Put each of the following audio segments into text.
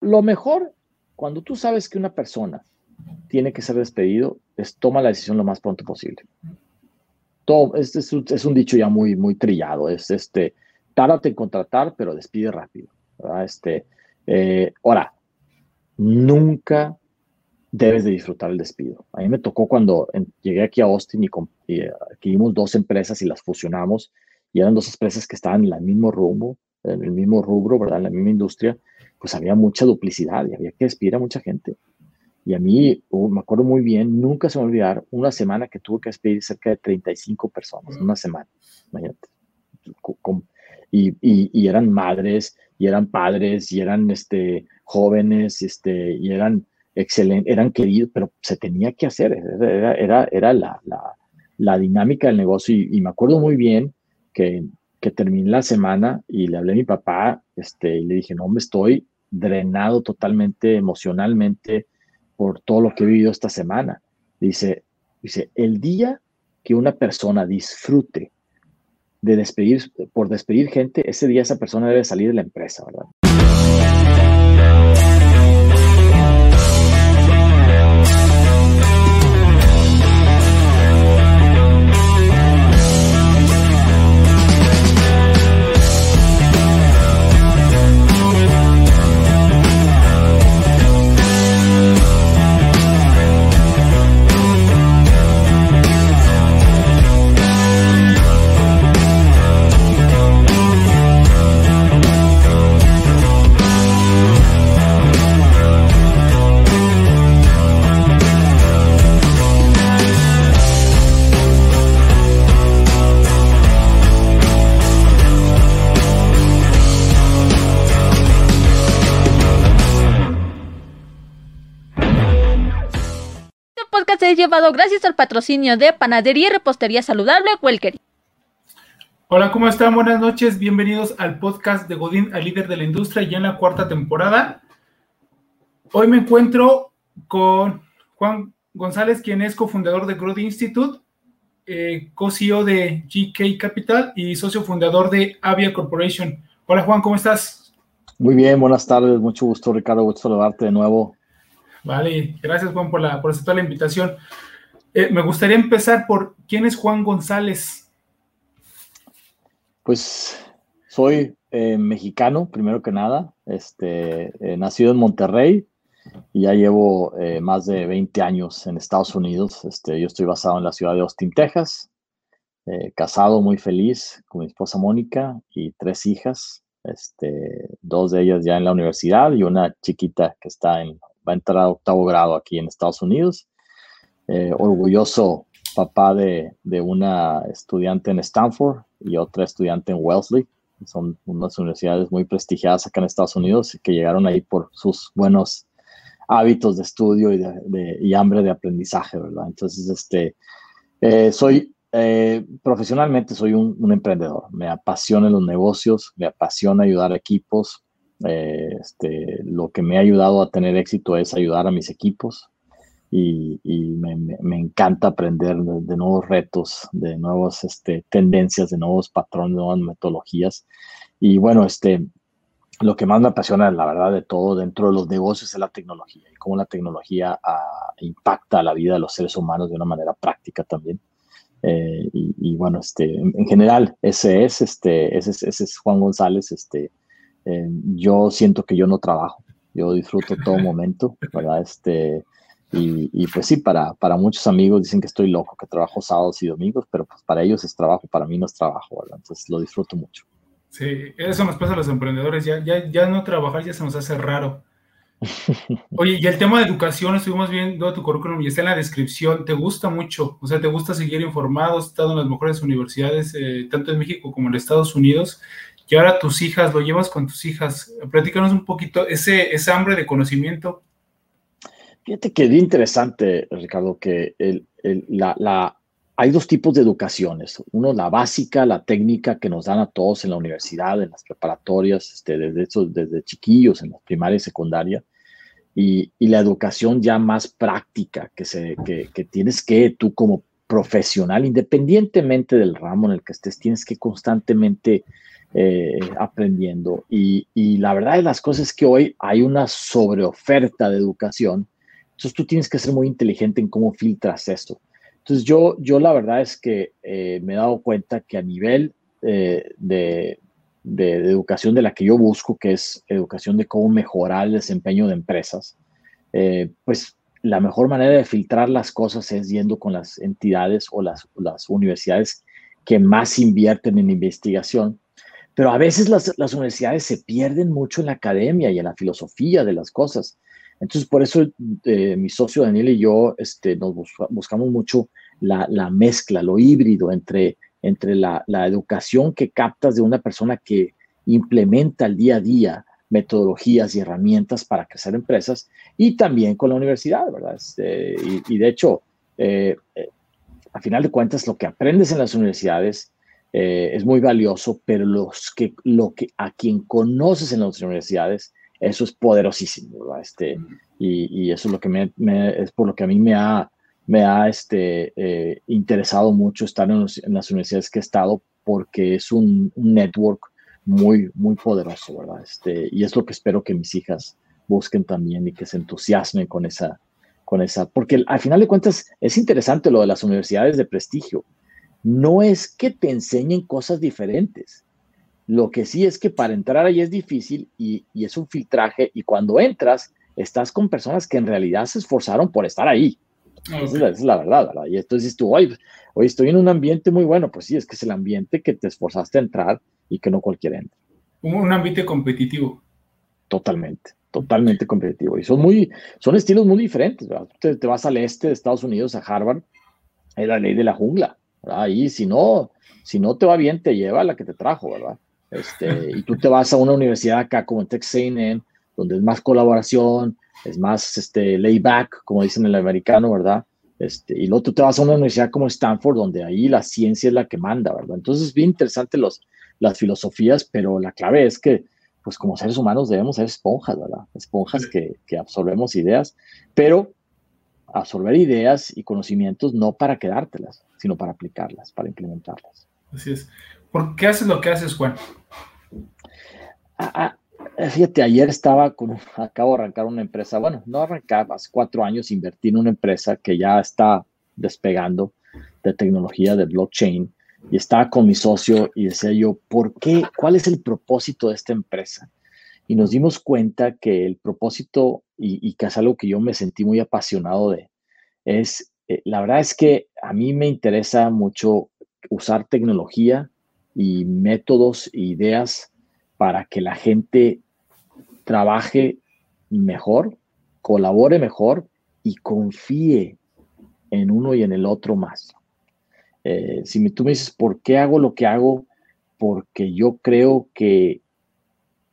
lo mejor, cuando tú sabes que una persona tiene que ser despedido, es toma la decisión lo más pronto posible. Todo, este es, un dicho ya muy, muy trillado, es este, tárdate en contratar, pero despide rápido. Este, eh, ahora, nunca debes de disfrutar el despido. A mí me tocó cuando llegué aquí a Austin y, y eh, adquirimos dos empresas y las fusionamos y eran dos empresas que estaban en el mismo rumbo, en el mismo rubro, ¿verdad? En la misma industria, pues había mucha duplicidad y había que despedir a mucha gente. Y a mí, uh, me acuerdo muy bien, nunca se me olvidar una semana que tuve que despedir cerca de 35 personas, una semana, imagínate. Y, y, y, eran madres, y eran padres, y eran este, jóvenes, este, y eran excelentes, eran queridos, pero se tenía que hacer, era, era, era la, la, la, dinámica del negocio. Y, y, me acuerdo muy bien que, que terminé la semana y le hablé a mi papá este, y le dije, no, me estoy drenado totalmente emocionalmente por todo lo que he vivido esta semana. Dice, dice, el día que una persona disfrute de despedir, por despedir gente, ese día esa persona debe salir de la empresa, ¿verdad? Llevado gracias al patrocinio de Panadería y Repostería Saludable Welker. Hola, ¿cómo están? Buenas noches, bienvenidos al podcast de Godín, al líder de la industria, ya en la cuarta temporada. Hoy me encuentro con Juan González, quien es cofundador de Growth Institute, eh, co-CEO de GK Capital y socio fundador de Avia Corporation. Hola Juan, ¿cómo estás? Muy bien, buenas tardes, mucho gusto Ricardo, gusto saludarte de nuevo. Vale, gracias Juan por, la, por aceptar la invitación. Eh, me gustaría empezar por quién es Juan González. Pues soy eh, mexicano, primero que nada, este, eh, nacido en Monterrey y ya llevo más de 20 años en Estados Unidos. Este, yo estoy basado en la ciudad de Austin, Texas, casado, muy feliz con mi esposa Mónica y tres hijas, este, dos de ellas ya en la universidad y una chiquita que está en va a entrar a octavo grado aquí en Estados Unidos. Eh, orgulloso papá de, de, una estudiante en Stanford y otra estudiante en Wellesley. Son unas universidades muy prestigiadas acá en Estados Unidos que llegaron ahí por sus buenos hábitos de estudio y, de, y hambre de aprendizaje, ¿verdad? Entonces, este, eh, soy eh, profesionalmente soy un, un, emprendedor. Me apasionan los negocios, me apasiona ayudar a equipos, eh, este, lo que me ha ayudado a tener éxito es ayudar a mis equipos y, me, encanta aprender de, nuevos retos, de nuevas este, tendencias, de nuevos patrones, de nuevas metodologías. Y bueno, este, lo que más me apasiona, la verdad, de todo dentro de los negocios es la tecnología y cómo la tecnología ah, impacta la vida de los seres humanos de una manera práctica también. Eh, y, bueno, este, en, general, ese es, este, ese es, ese es Juan González, este, eh, yo siento que yo no trabajo, yo disfruto todo momento, ¿verdad? Este, y, y, pues sí, para, para muchos amigos dicen que estoy loco, que trabajo sábados y domingos, pero pues para ellos es trabajo, para mí no es trabajo, ¿verdad? Entonces lo disfruto mucho. Sí, eso nos pasa a los emprendedores, ya, ya, ya no trabajar ya se nos hace raro. Oye, y el tema de educación, estuvimos viendo tu currículum y está en la descripción, ¿te gusta mucho? O sea, ¿te gusta seguir informado? Has estado en las mejores universidades, eh, tanto en México como en Estados Unidos, y ahora tus hijas, lo llevas con tus hijas. Platícanos un poquito ese, ese hambre de conocimiento. Fíjate que es interesante, Ricardo, que el, la, la, hay dos tipos de educaciones. Uno, la básica, la técnica que nos dan a todos en la universidad, en las preparatorias, este, desde, eso, desde chiquillos, en la primaria y secundaria. Y, y, la educación ya más práctica, que, se, que, que tienes que tú como profesional, independientemente del ramo en el que estés, tienes que constantemente eh, aprendiendo. Y, la verdad de las cosas es que hoy hay una sobreoferta de educación. Entonces tú tienes que ser muy inteligente en cómo filtras esto. Entonces yo, yo la verdad es que eh, me he dado cuenta que a nivel eh, de, educación de la que yo busco, que es educación de cómo mejorar el desempeño de empresas, pues la mejor manera de filtrar las cosas es yendo con las entidades o las universidades que más invierten en investigación pero a veces las, universidades se pierden mucho en la academia y en la filosofía de las cosas. Entonces, por eso eh, mi socio Daniel y yo este, nos buscamos mucho la, la, mezcla, lo híbrido entre, entre la, educación que captas de una persona que implementa el día a día metodologías y herramientas para crecer empresas y también con la universidad, ¿verdad? Este, y, y, de hecho, eh, eh, a final de cuentas, lo que aprendes en las universidades eh, es muy valioso, pero los que, lo que, a quien conoces en las universidades, eso es poderosísimo, Este, y, y, eso es lo que me, es por lo que a mí me ha, me ha este, eh, interesado mucho estar en, en, las universidades que he estado, porque es un, un, network muy, muy poderoso, ¿verdad? Este, y es lo que espero que mis hijas busquen también y que se entusiasmen con esa, con esa, porque al final de cuentas es interesante lo de las universidades de prestigio no es que te enseñen cosas diferentes. Lo que sí es que para entrar ahí es difícil y, es un filtraje y cuando entras estás con personas que en realidad se esforzaron por estar ahí. Esa, es la, verdad, ¿verdad? Y entonces tú, hoy, hoy estoy en un ambiente muy bueno. Pues sí, es que es el ambiente que te esforzaste a entrar y que no cualquiera entra. Un ambiente competitivo. Totalmente, totalmente competitivo. Y son muy, son estilos muy diferentes, ¿verdad? Te, te vas al este de Estados Unidos, a Harvard, es la ley de la jungla. Ahí, si no, si no te va bien, te lleva la que te trajo, ¿verdad? Este, y tú te vas a una universidad acá como en Texas A&M, donde es más colaboración, es más este, layback, como dicen en el americano, ¿verdad? Este, y luego tú te vas a una universidad como Stanford, donde ahí la ciencia es la que manda, ¿verdad? Entonces es bien interesante los, las filosofías, pero la clave es que, pues como seres humanos debemos ser esponjas, ¿verdad? Esponjas que, que absorbemos ideas, pero absorber ideas y conocimientos no para quedártelas, sino para aplicarlas, para implementarlas. Así es. ¿Por qué haces lo que haces, Juan? Ah, ah, fíjate, ayer estaba con, acabo de arrancar una empresa, bueno, no arrancaba, hace cuatro años invertí en una empresa que ya está despegando de tecnología de blockchain y estaba con mi socio y decía yo, ¿por qué? ¿Cuál es el propósito de esta empresa? Y nos dimos cuenta que el propósito, y, y que es algo que yo me sentí muy apasionado de, es eh, la verdad es que a mí me interesa mucho usar tecnología y métodos e ideas para que la gente trabaje mejor, colabore mejor y confíe en uno y en el otro más. Eh, si tú me dices, ¿por qué hago lo que hago? Porque yo creo que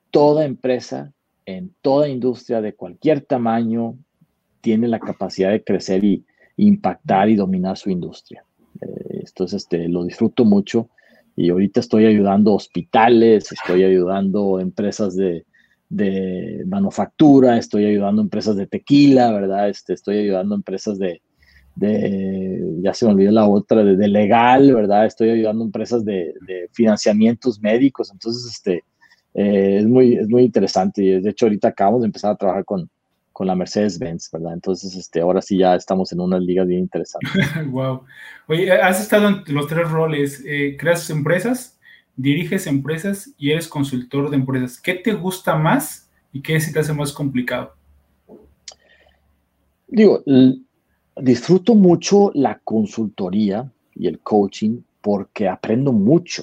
toda empresa, en toda industria de cualquier tamaño, tiene la capacidad de crecer y, impactar y dominar su industria. Eh, entonces, este, lo disfruto mucho y ahorita estoy ayudando hospitales, estoy ayudando empresas de, de manufactura, estoy ayudando empresas de tequila, ¿verdad? Este, estoy ayudando empresas de, ya se me olvidó la otra, de, legal, ¿verdad? Estoy ayudando empresas de, de financiamientos médicos, entonces, este, eh, es, muy, es muy interesante de hecho ahorita acabamos de empezar a trabajar con, con la Mercedes-Benz, ¿verdad? Entonces, este, ahora sí ya estamos en una liga bien interesante. wow. Oye, has estado en los tres roles, eh, creas empresas, diriges empresas y eres consultor de empresas. ¿Qué te gusta más y qué se te hace más complicado? Digo, disfruto mucho la consultoría y el coaching porque aprendo mucho.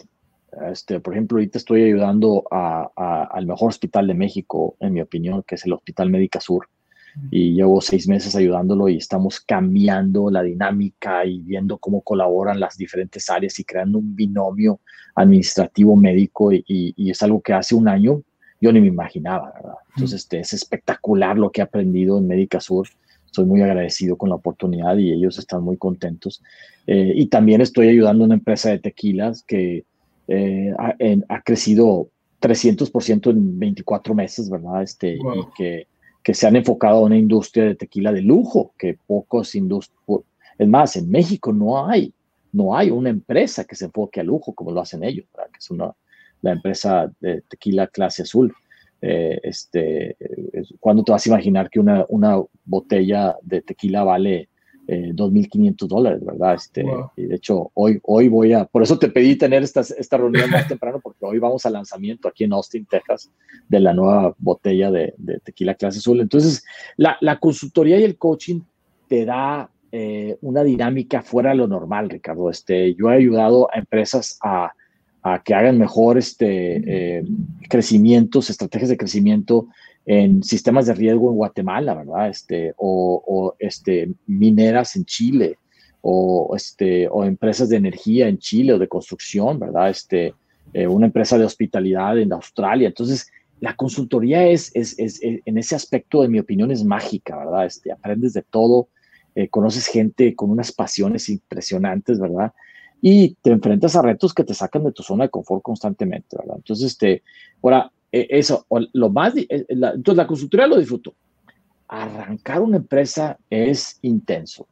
Este, por ejemplo, ahorita estoy ayudando al mejor hospital de México, en mi opinión, que es el Hospital Médica Sur y llevo seis meses ayudándolo y estamos cambiando la dinámica y viendo cómo colaboran las diferentes áreas y creando un binomio administrativo médico y, y, es algo que hace un año yo ni me imaginaba, ¿verdad? Entonces este, es espectacular lo que he aprendido en Médica Sur. Estoy muy agradecido con la oportunidad y ellos están muy contentos. Eh, y también estoy ayudando a una empresa de tequilas que eh, ha, ha, crecido 300% en 24 meses, ¿verdad? Este, Y que que se han enfocado a una industria de tequila de lujo, que pocos industrias, es más, en México no hay, no hay una empresa que se enfoque a lujo como lo hacen ellos, que es una, la empresa de tequila clase azul. Eh, este, ¿Cuándo te vas a imaginar que una, una botella de tequila vale 2.500 dólares, ¿verdad? Este, y de hecho, hoy, hoy voy a, por eso te pedí tener esta, esta reunión más temprano, porque hoy vamos al lanzamiento aquí en Austin, Texas, de la nueva botella de, de tequila clase azul. Entonces, la, la, consultoría y el coaching te da eh, una dinámica fuera de lo normal, Ricardo. Este, yo he ayudado a empresas a, a que hagan mejor este, eh, crecimientos, estrategias de crecimiento en sistemas de riesgo en Guatemala, ¿verdad? Este, o, este, mineras en Chile, o, este, o empresas de energía en Chile o de construcción, ¿verdad? Este, eh, una empresa de hospitalidad en Australia. Entonces, la consultoría es, es, es, en ese aspecto, de mi opinión, es mágica, ¿verdad? Este, aprendes de todo, eh, conoces gente con unas pasiones impresionantes, ¿verdad? Y te enfrentas a retos que te sacan de tu zona de confort constantemente, ¿verdad? Entonces, este, ahora, e, eso, lo más, e, entonces la consultoría lo disfruto. Arrancar una empresa es intenso,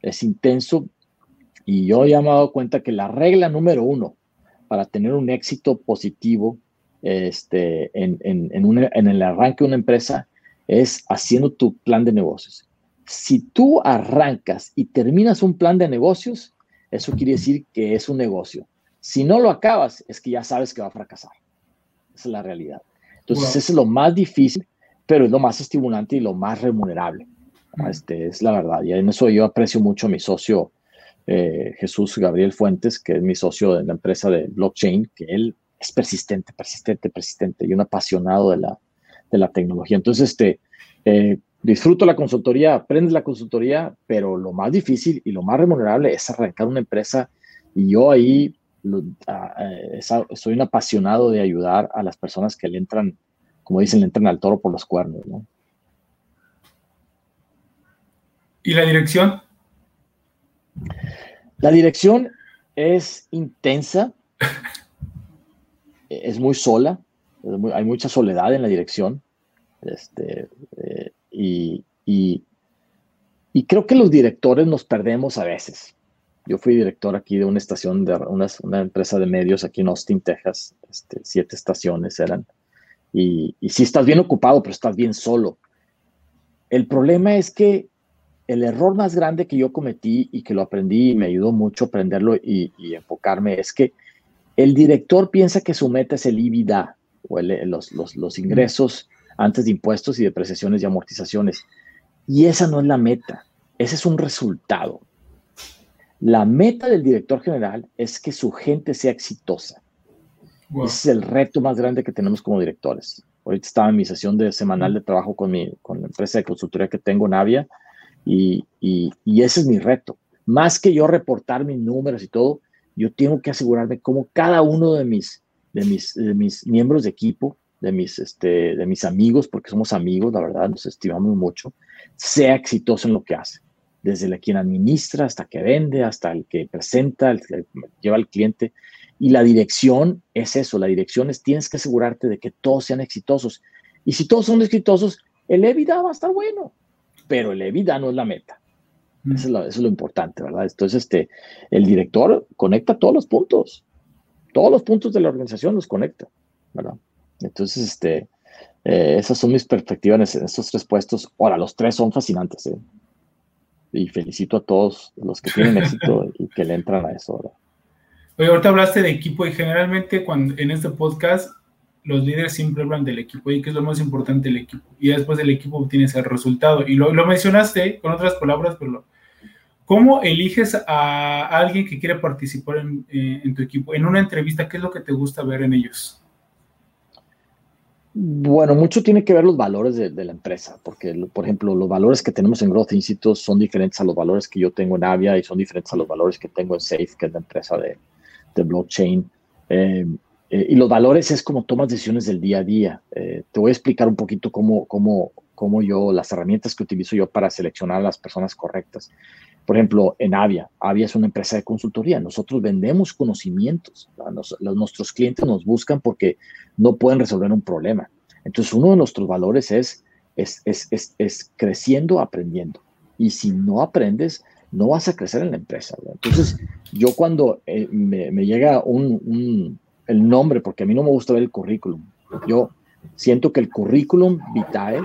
es intenso y yo ya me he dado cuenta que la regla número uno para tener un éxito positivo este, en, en, en, el arranque de una empresa es haciendo tu plan de negocios. Si tú arrancas y terminas un plan de negocios, eso quiere decir que es un negocio. Si no lo acabas, es que ya sabes que va a fracasar. Esa es la realidad. Entonces, eso es lo más difícil, pero es lo más estimulante y lo más remunerable. Este, es la verdad. Y en eso yo aprecio mucho a mi socio eh, Jesús Gabriel Fuentes, que es mi socio de la empresa de blockchain, que él es persistente, persistente, persistente y un apasionado de la, de la tecnología. Entonces, este, eh, disfruto la consultoría, aprendes la consultoría, pero lo más difícil y lo más remunerable es arrancar una empresa. Y yo ahí eh, soy un apasionado de ayudar a las personas que le entran, como dicen, le entran al toro por los cuernos, ¿Y la dirección? La dirección es intensa, es muy sola, hay mucha soledad en la dirección, este, eh, y, y creo que los directores nos perdemos a veces. Yo fui director aquí de una estación, de una, una empresa de medios aquí en Austin, Texas. Este, siete estaciones eran. Y, y sí estás bien ocupado, pero estás bien solo. El problema es que el error más grande que yo cometí y que lo aprendí y me ayudó mucho a aprenderlo y, enfocarme es que el director piensa que su meta es el IBIDA o los, los, los, ingresos antes de impuestos y depreciaciones y amortizaciones. Y esa no es la meta, ese es un resultado. La meta del director general es que su gente sea exitosa. Ese es el reto más grande que tenemos como directores. Ahorita estaba en mi sesión de semanal de trabajo con, mi, con la empresa de consultoría que tengo, Navia, y, y, y ese es mi reto. Más que yo reportar mis números y todo, yo tengo que asegurarme cómo cada uno de mis, de mis, de mis miembros de equipo, de mis, este, de mis amigos, porque somos amigos, la verdad, nos estimamos mucho, sea exitoso en lo que hace desde la quien administra hasta que vende, hasta el que presenta, el que lleva al cliente. Y la dirección es eso, la dirección es tienes que asegurarte de que todos sean exitosos. Y si todos son exitosos, el EBITDA va a estar bueno, pero el EBITDA no es la meta. Mm. Eso es, lo, eso es lo, importante, ¿verdad? Entonces, este, el director conecta todos los puntos, todos los puntos de la organización los conecta, ¿verdad? Entonces, este, eh, esas son mis perspectivas en estos tres puestos. Ahora, los tres son fascinantes, ¿eh? Y felicito a todos los que tienen éxito y que le entran a eso. Oye, ahorita hablaste de equipo y generalmente cuando en este podcast los líderes siempre hablan del equipo y que es lo más importante del equipo. Y después del equipo obtienes el resultado. Y lo, lo mencionaste con otras palabras, pero ¿cómo eliges a alguien que quiere participar en, eh, en tu equipo? En una entrevista, ¿qué es lo que te gusta ver en ellos? Bueno, mucho tiene que ver los valores de, la empresa, porque, por ejemplo, los valores que tenemos en Growth Institute son diferentes a los valores que yo tengo en Avia y son diferentes a los valores que tengo en Safe, que es la empresa de, blockchain. Eh, eh, y los valores es como tomas decisiones del día a día. Eh, te voy a explicar un poquito cómo, cómo, cómo yo, las herramientas que utilizo yo para seleccionar a las personas correctas. Por ejemplo, en Avia, Avia es una empresa de consultoría. Nosotros vendemos conocimientos. nuestros clientes nos buscan porque no pueden resolver un problema. Entonces, uno de nuestros valores es, creciendo, aprendiendo. Y si no aprendes, no vas a crecer en la empresa. Entonces, yo cuando eh, me, me, llega un, el nombre, porque a mí no me gusta ver el currículum. Yo siento que el currículum vitae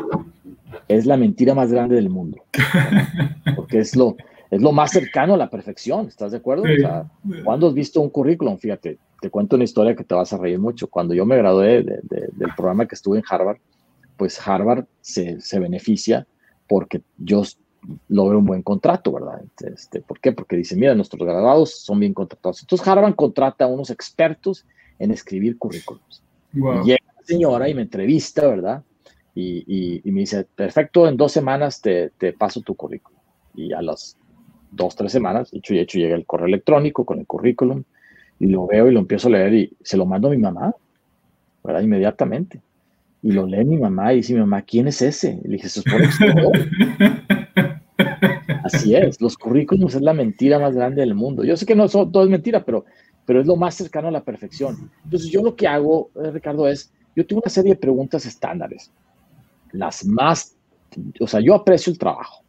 es la mentira más grande del mundo, porque es lo, es lo más cercano a la perfección, ¿estás de acuerdo? ¿Cuándo has visto un currículum? Fíjate, te cuento una historia que te vas a reír mucho. Cuando yo me gradué del programa que estuve en Harvard, pues Harvard se, se beneficia porque yo logro un buen contrato, ¿verdad? Este, ¿Por qué? Porque dice, mira, nuestros graduados son bien contratados. Entonces Harvard contrata a unos expertos en escribir currículums. Y llega la señora y me entrevista, ¿verdad? Y, y, me dice, perfecto, en dos semanas te, te, paso tu currículum. Y a las dos, tres semanas, hecho y hecho, llega el correo electrónico con el currículum y lo veo y lo empiezo a leer y se lo mando a mi mamá, ¿verdad? Inmediatamente. Y lo lee mi mamá y dice mi mamá, ¿quién es ese? Y le dije, es por Así es, los currículums es la mentira más grande del mundo. Yo sé que no todo es mentira, pero, pero es lo más cercano a la perfección. Entonces yo lo que hago, eh, Ricardo, es, yo tengo una serie de preguntas estándares, las más, o sea, yo aprecio el trabajo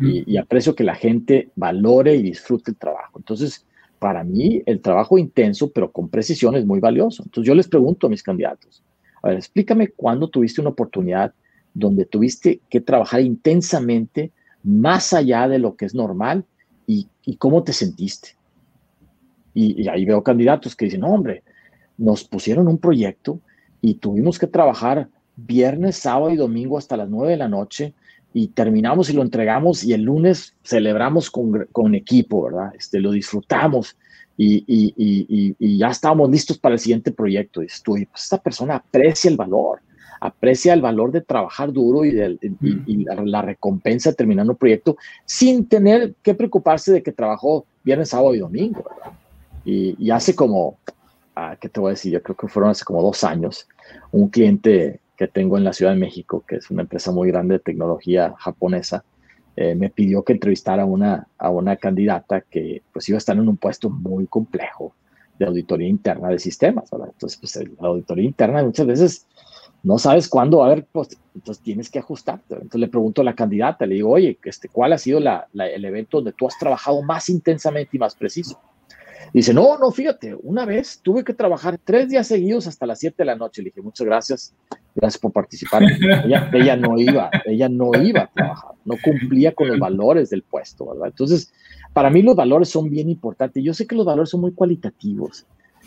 y, y aprecio que la gente valore y disfrute el trabajo. Entonces, para mí, el trabajo intenso, pero con precisión, es muy valioso. Entonces yo les pregunto a mis candidatos, a ver, explícame cuándo tuviste una oportunidad donde tuviste que trabajar intensamente más allá de lo que es normal y, cómo te sentiste. Y, ahí veo candidatos que dicen, no, hombre, nos pusieron un proyecto y tuvimos que trabajar viernes, sábado y domingo hasta las nueve de la noche y terminamos y lo entregamos y el lunes celebramos con, con equipo, ¿verdad? Este, lo disfrutamos y, y, y, ya estábamos listos para el siguiente proyecto. Y pues esta persona aprecia el valor, aprecia el valor de trabajar duro y, de, la, recompensa de terminar un proyecto sin tener que preocuparse de que trabajó viernes, sábado y domingo. Y, hace como, ah, ¿qué te voy a decir? Yo creo que fueron hace como dos años, un cliente que tengo en la Ciudad de México, que es una empresa muy grande de tecnología japonesa, eh, me pidió que entrevistara a una, a una candidata que pues iba a estar en un puesto muy complejo de auditoría interna de sistemas. Entonces, pues la auditoría interna muchas veces no sabes cuándo va a haber, pues, entonces tienes que ajustarte. Entonces le pregunto a la candidata, le digo, oye, este, ¿cuál ha sido la, el evento donde tú has trabajado más intensamente y más preciso? Dice, no, no, fíjate, una vez tuve que trabajar tres días seguidos hasta las 7 de la noche. Le dije, muchas gracias, gracias por participar. Ella, ella, no iba, ella no iba a trabajar, no cumplía con los valores del puesto, ¿verdad? Entonces, para mí los valores son bien importantes. Yo sé que los valores son muy cualitativos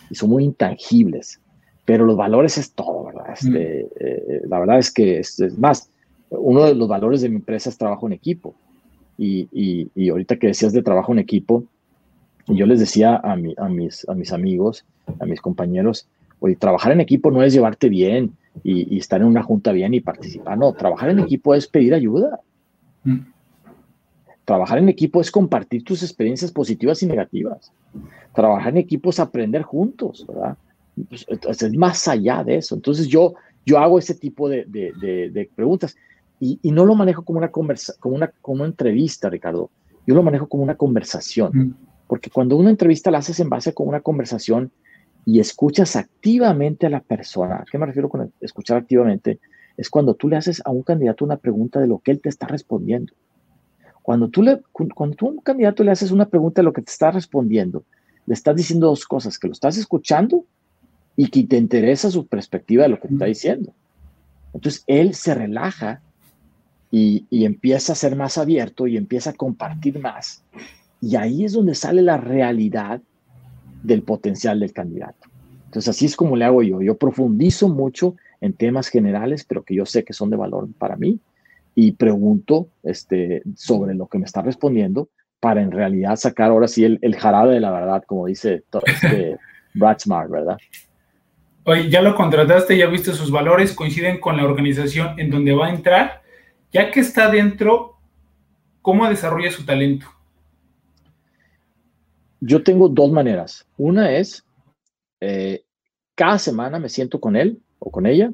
y son muy intangibles, pero los valores es todo, ¿verdad? Este, eh, la verdad es que es, más, uno de los valores de mi empresa es trabajo en equipo. Y, y, y ahorita que decías de trabajo en equipo, y yo les decía a, mi, a, mis, a mis amigos, a mis compañeros, oye, trabajar en equipo no es llevarte bien y, estar en una junta bien y participar, no, trabajar en equipo es pedir ayuda. Mm. Trabajar en equipo es compartir tus experiencias positivas y negativas. Trabajar en equipo es aprender juntos, ¿verdad? Pues, es más allá de eso. Entonces yo, yo hago ese tipo de, de, de, preguntas y, y, no lo manejo como una, conversa, como, una, como una entrevista, Ricardo. Yo lo manejo como una conversación. Mm. Porque cuando una entrevista la haces en base con una conversación y escuchas activamente a la persona, ¿a qué me refiero con escuchar activamente? Es cuando tú le haces a un candidato una pregunta de lo que él te está respondiendo. Cuando tú, le, cuando tú a un candidato le haces una pregunta de lo que te está respondiendo, le estás diciendo dos cosas, que lo estás escuchando y que te interesa su perspectiva de lo que te está diciendo. Entonces, él se relaja y, y, empieza a ser más abierto y empieza a compartir más y ahí es donde sale la realidad del potencial del candidato. Entonces, así es como le hago yo. Yo profundizo mucho en temas generales, pero que yo sé que son de valor para mí, y pregunto este, sobre lo que me está respondiendo para en realidad sacar ahora sí el, el jarabe de la verdad, como dice este Brad Smart, ¿verdad? Oye, ya lo contrataste, ya viste sus valores, coinciden con la organización en donde va a entrar. Ya que está dentro, ¿cómo desarrolla su talento? Yo tengo dos maneras. Una es, eh, cada semana me siento con él o con ella,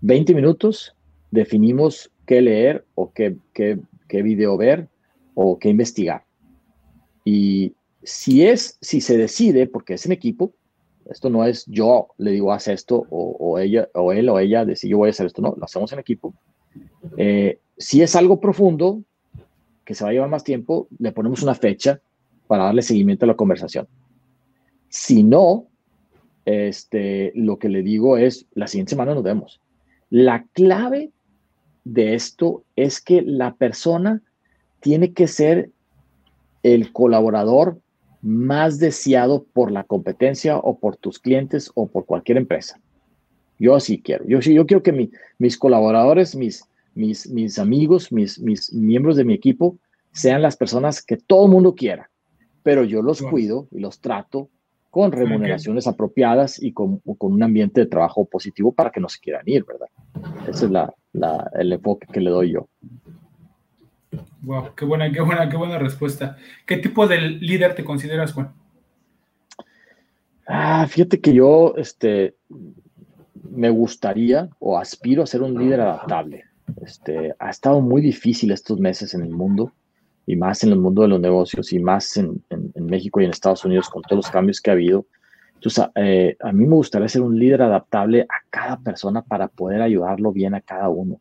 20 minutos, definimos qué leer o qué, qué, video ver o qué investigar. Y si es, si se decide, porque es en equipo, esto no es yo le digo haz esto o, ella o él o ella decide yo voy a hacer esto, no, lo hacemos en equipo. Eh, si es algo profundo que se va a llevar más tiempo, le ponemos una fecha para darle seguimiento a la conversación. Si no, este, lo que le digo es, la siguiente semana nos vemos. La clave de esto es que la persona tiene que ser el colaborador más deseado por la competencia o por tus clientes o por cualquier empresa. Yo así quiero. Yo yo quiero que mis colaboradores, mis, mis, mis amigos, mis, mis miembros de mi equipo sean las personas que todo el mundo quiera, pero yo los cuido y los trato con remuneraciones apropiadas y con, con, un ambiente de trabajo positivo para que no se quieran ir, ¿verdad? Ese es la, la, el enfoque que le doy yo. Wow, qué buena, qué buena, qué buena respuesta. ¿Qué tipo de líder te consideras, Juan? Ah, fíjate que yo, este, me gustaría o aspiro a ser un líder adaptable. Este, ha estado muy difícil estos meses en el mundo y más en el mundo de los negocios y más en, México y en Estados Unidos con todos los cambios que ha habido. Entonces, eh, a mí me gustaría ser un líder adaptable a cada persona para poder ayudarlo bien a cada uno.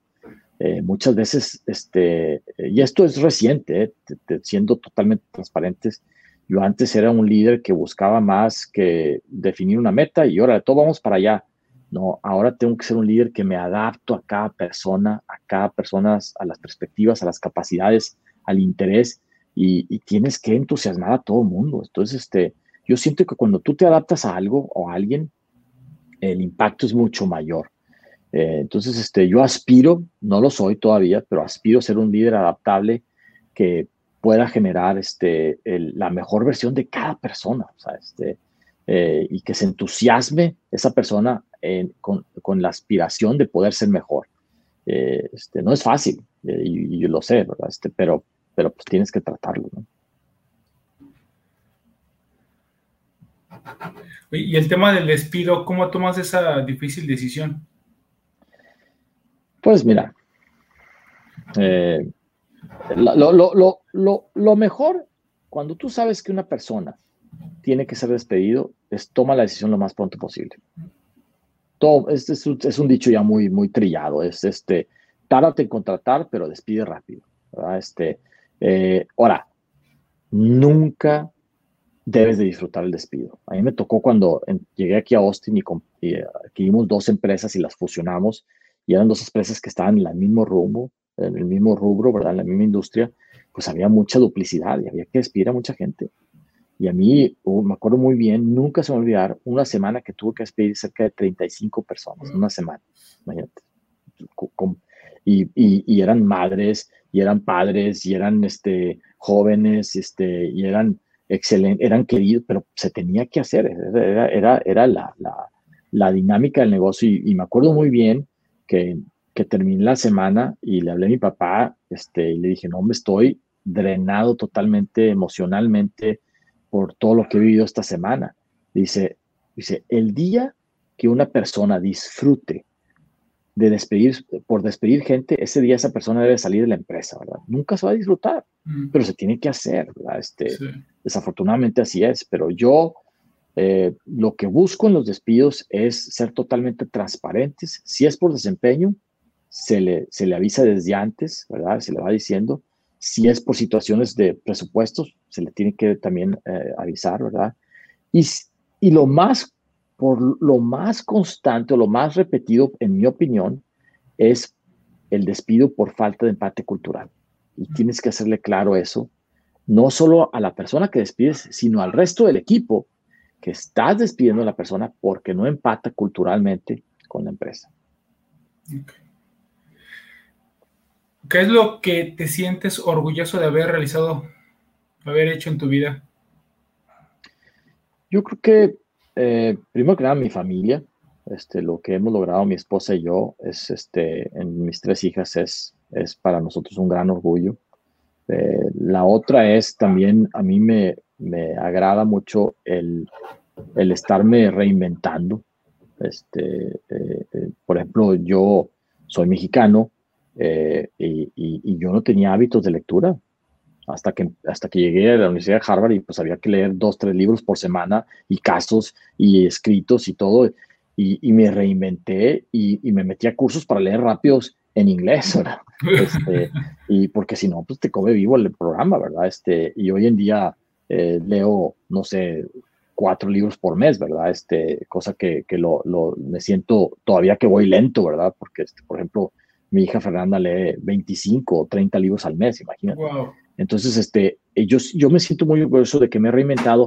Eh, muchas veces, este, y esto es reciente, eh, siendo totalmente transparentes, yo antes era un líder que buscaba más que definir una meta y ahora todo vamos para allá. No, ahora tengo que ser un líder que me adapto a cada persona, a cada persona, a las perspectivas, a las capacidades, al interés y, tienes que entusiasmar a todo el mundo. Entonces, este, yo siento que cuando tú te adaptas a algo o a alguien, el impacto es mucho mayor. Eh, entonces, este, yo aspiro, no lo soy todavía, pero aspiro a ser un líder adaptable que pueda generar este, la mejor versión de cada persona, o sea, este, eh, y que se entusiasme esa persona con, con, la aspiración de poder ser mejor. Eh, este, no es fácil, y, yo lo sé, ¿verdad? Este, pero, pero pues tienes que tratarlo, ¿no? Y el tema del despido, ¿cómo tomas esa difícil decisión? Pues mira, eh, lo, mejor cuando tú sabes que una persona tiene que ser despedido es toma la decisión lo más pronto posible. Todo, este es, es, un dicho ya muy, muy trillado, es este, tárdate en contratar, pero despide rápido. Este, eh, ahora, nunca debes de disfrutar el despido. A mí me tocó cuando llegué aquí a Austin y, y eh, adquirimos dos empresas y las fusionamos y eran dos empresas que estaban en el mismo rumbo, en el mismo rubro, ¿verdad? En la misma industria, pues había mucha duplicidad y había que despedir a mucha gente. Y a mí, uh, me acuerdo muy bien, nunca se me olvidar una semana que tuve que despedir cerca de 35 personas, una semana, imagínate. Y, eran madres, y eran padres, y eran este, jóvenes, este, y eran excelentes, eran queridos, pero se tenía que hacer, era, era, la, la, dinámica del negocio. Y, me acuerdo muy bien que, que terminé la semana y le hablé a mi papá este, y le dije, no, me estoy drenado totalmente emocionalmente por todo lo que he vivido esta semana. Dice, dice, el día que una persona disfrute de despedir, por despedir gente, ese día esa persona debe salir de la empresa, ¿verdad? Nunca se va a disfrutar, mm. pero se tiene que hacer, ¿verdad? Este, Desafortunadamente así es, pero yo eh, lo que busco en los despidos es ser totalmente transparentes. Si es por desempeño, se le, se le avisa desde antes, ¿verdad? Se le va diciendo. Si es por situaciones de presupuestos, se le tiene que también eh, avisar, ¿verdad? Y, y lo más por lo más constante o lo más repetido, en mi opinión, es el despido por falta de empate cultural. Y tienes que hacerle claro eso, no solo a la persona que despides, sino al resto del equipo que estás despidiendo a la persona porque no empata culturalmente con la empresa. ¿Qué es lo que te sientes orgulloso de haber realizado, haber hecho en tu vida? Yo creo que eh, primero que nada, mi familia, este, lo que hemos logrado mi esposa y yo, es, este, en mis tres hijas, es, es para nosotros un gran orgullo. Eh, la otra es también, a mí me, me agrada mucho el, el estarme reinventando. Este, eh, por ejemplo, yo soy mexicano y, y, yo no tenía hábitos de lectura hasta que, hasta que llegué a la Universidad de Harvard y pues había que leer dos, tres libros por semana y casos y escritos y todo. Y, me reinventé y, me metí a cursos para leer rápidos en inglés, ¿verdad? Este, y porque si no, pues te come vivo el programa, ¿verdad? Este, y hoy en día eh, leo, no sé, cuatro libros por mes, ¿verdad? Este, cosa que, que lo, lo, me siento todavía que voy lento, ¿verdad? Porque, este, por ejemplo, mi hija Fernanda lee 25 o 30 libros al mes, imagínate. Entonces, este, yo, yo me siento muy orgulloso de que me he reinventado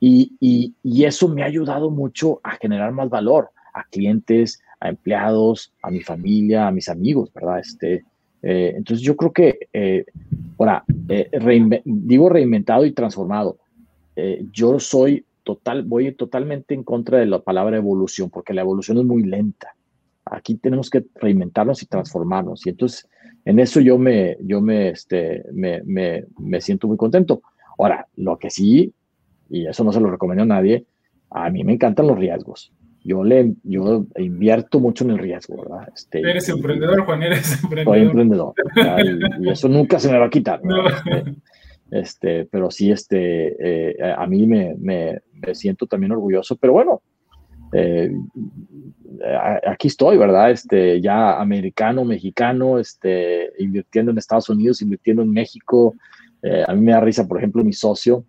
y, y, y, eso me ha ayudado mucho a generar más valor a clientes, a empleados, a mi familia, a mis amigos, ¿verdad? Este, eh, entonces yo creo que, eh, ahora, eh, digo reinventado y transformado. yo soy total, voy totalmente en contra de la palabra evolución, porque la evolución es muy lenta. Aquí tenemos que reinventarnos y transformarnos. Y entonces, en eso yo me, yo me, este, me, me, me siento muy contento. Ahora, lo que sí, y eso no se lo recomiendo a nadie, a mí me encantan los riesgos yo le yo invierto mucho en el riesgo, ¿verdad? Este, eres emprendedor, Juan, eres emprendedor. Soy emprendedor, y, eso nunca se me va a quitar. Este, este, pero sí, este, eh, a mí me, me, siento también orgulloso, pero bueno, eh, aquí estoy, ¿verdad? Este, ya americano, mexicano, este, invirtiendo en Estados Unidos, invirtiendo en México. Eh, a mí me da risa, por ejemplo, mi socio,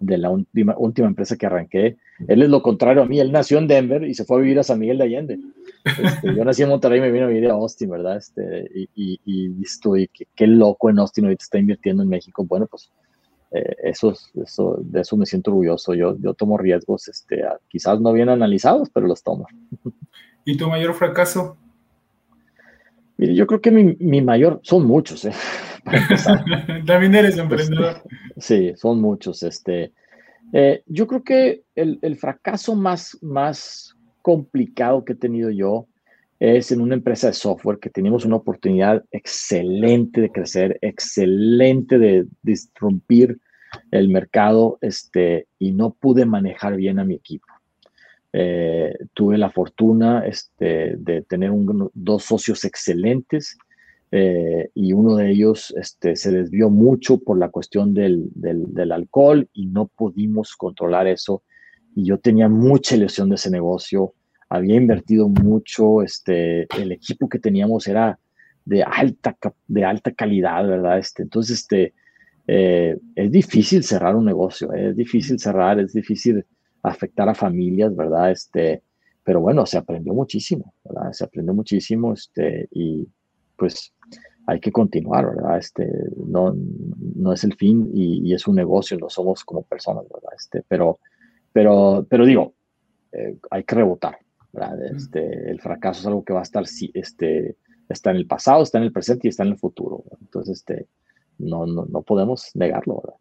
de la última, última empresa que arranqué. Él es lo contrario a mí, él nació en Denver y se fue a vivir a San Miguel de Allende. Este, yo nací en Monterrey y me vine a vivir a Austin, ¿verdad? Este, y, y, estoy, qué, loco en Austin ahorita está invirtiendo en México. Bueno, pues eh, eso, eso, de eso me siento orgulloso. Yo, yo tomo riesgos, este, quizás no bien analizados, pero los tomo. ¿Y tu mayor fracaso? Mire, yo creo que mi, mi mayor, son muchos, ¿eh? También eres emprendedor. Sí, son muchos. Este, eh, yo creo que el, el, fracaso más, más complicado que he tenido yo es en una empresa de software que teníamos una oportunidad excelente de crecer, excelente de disrumpir el mercado este, y no pude manejar bien a mi equipo. Eh, tuve la fortuna este, de tener dos socios excelentes eh, y uno de ellos este, se desvió mucho por la cuestión del, del, alcohol y no pudimos controlar eso. Y yo tenía mucha ilusión de ese negocio, había invertido mucho, este, el equipo que teníamos era de alta, de alta calidad, ¿verdad? Este, entonces, este, eh, es difícil cerrar un negocio, ¿eh? es difícil cerrar, es difícil afectar a familias, ¿verdad? Este, pero bueno, se aprendió muchísimo, ¿verdad? Se aprendió muchísimo, este, y pues hay que continuar, ¿verdad? Este, no, no es el fin y, es un negocio, no somos como personas, ¿verdad? Este, pero, pero, pero digo, eh, hay que rebotar, ¿verdad? Este, el fracaso es algo que va a estar, este, está en el pasado, está en el presente y está en el futuro. Entonces, este, no, no, no podemos negarlo, ¿verdad?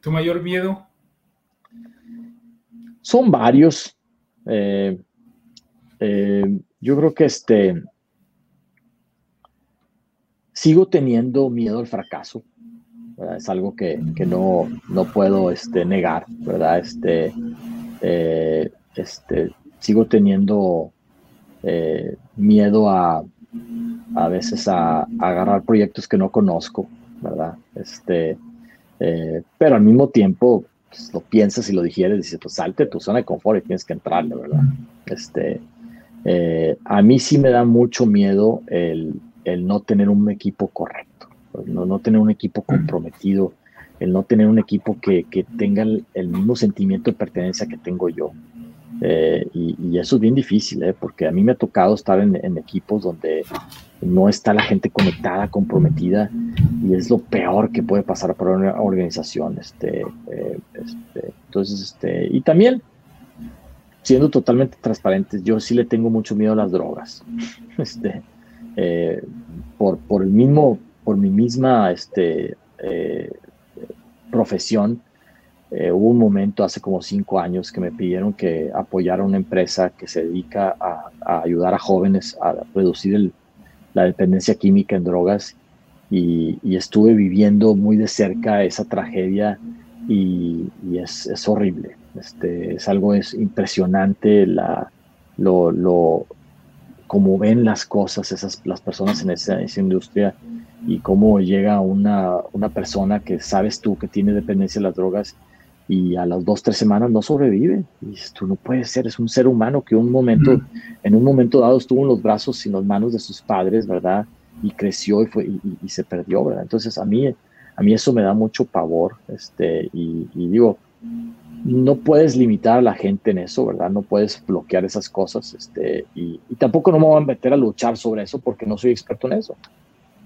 ¿Tu mayor miedo? Son varios. Eh, eh, yo creo que este, sigo teniendo miedo al fracaso. Es algo que, que no, no, puedo este, negar, ¿verdad? Este, eh, este, sigo teniendo eh, miedo a, a veces a, agarrar proyectos que no conozco, ¿verdad? Este, eh, pero al mismo tiempo pues, lo piensas y lo digieres, dices, pues salte tu zona de confort y tienes que entrarle, ¿verdad? Este, a mí sí me da mucho miedo el, el no tener un equipo correcto, no, no tener un equipo comprometido, el no tener un equipo que, que tenga el, mismo sentimiento de pertenencia que tengo yo. Eh, y, eso es bien difícil, ¿eh? porque a mí me ha tocado estar en, equipos donde no está la gente conectada, comprometida, y es lo peor que puede pasar para una organización. Este, eh, este, entonces, este, y también, siendo totalmente transparentes, yo sí le tengo mucho miedo a las drogas. Este, eh, por, por, el mismo, por mi misma este, profesión, eh, hubo un momento hace como cinco años que me pidieron que apoyara una empresa que se dedica a, ayudar a jóvenes a reducir la dependencia química en drogas y, estuve viviendo muy de cerca esa tragedia y, es, es, horrible. Este, es algo es impresionante la, lo, lo, cómo ven las cosas esas, las personas en esa, industria y cómo llega una, una, persona que sabes tú que tiene dependencia de las drogas y a las dos, tres semanas no sobrevive. Y tú no puede ser, es un ser humano que un momento, en un momento dado estuvo en los brazos y en las manos de sus padres, ¿verdad? Y creció y, fue, y, se perdió, ¿verdad? Entonces a mí, a mí eso me da mucho pavor, este, y, y digo, no puedes limitar a la gente en eso, ¿verdad? No puedes bloquear esas cosas, este, y, tampoco no me voy a meter a luchar sobre eso porque no soy experto en eso,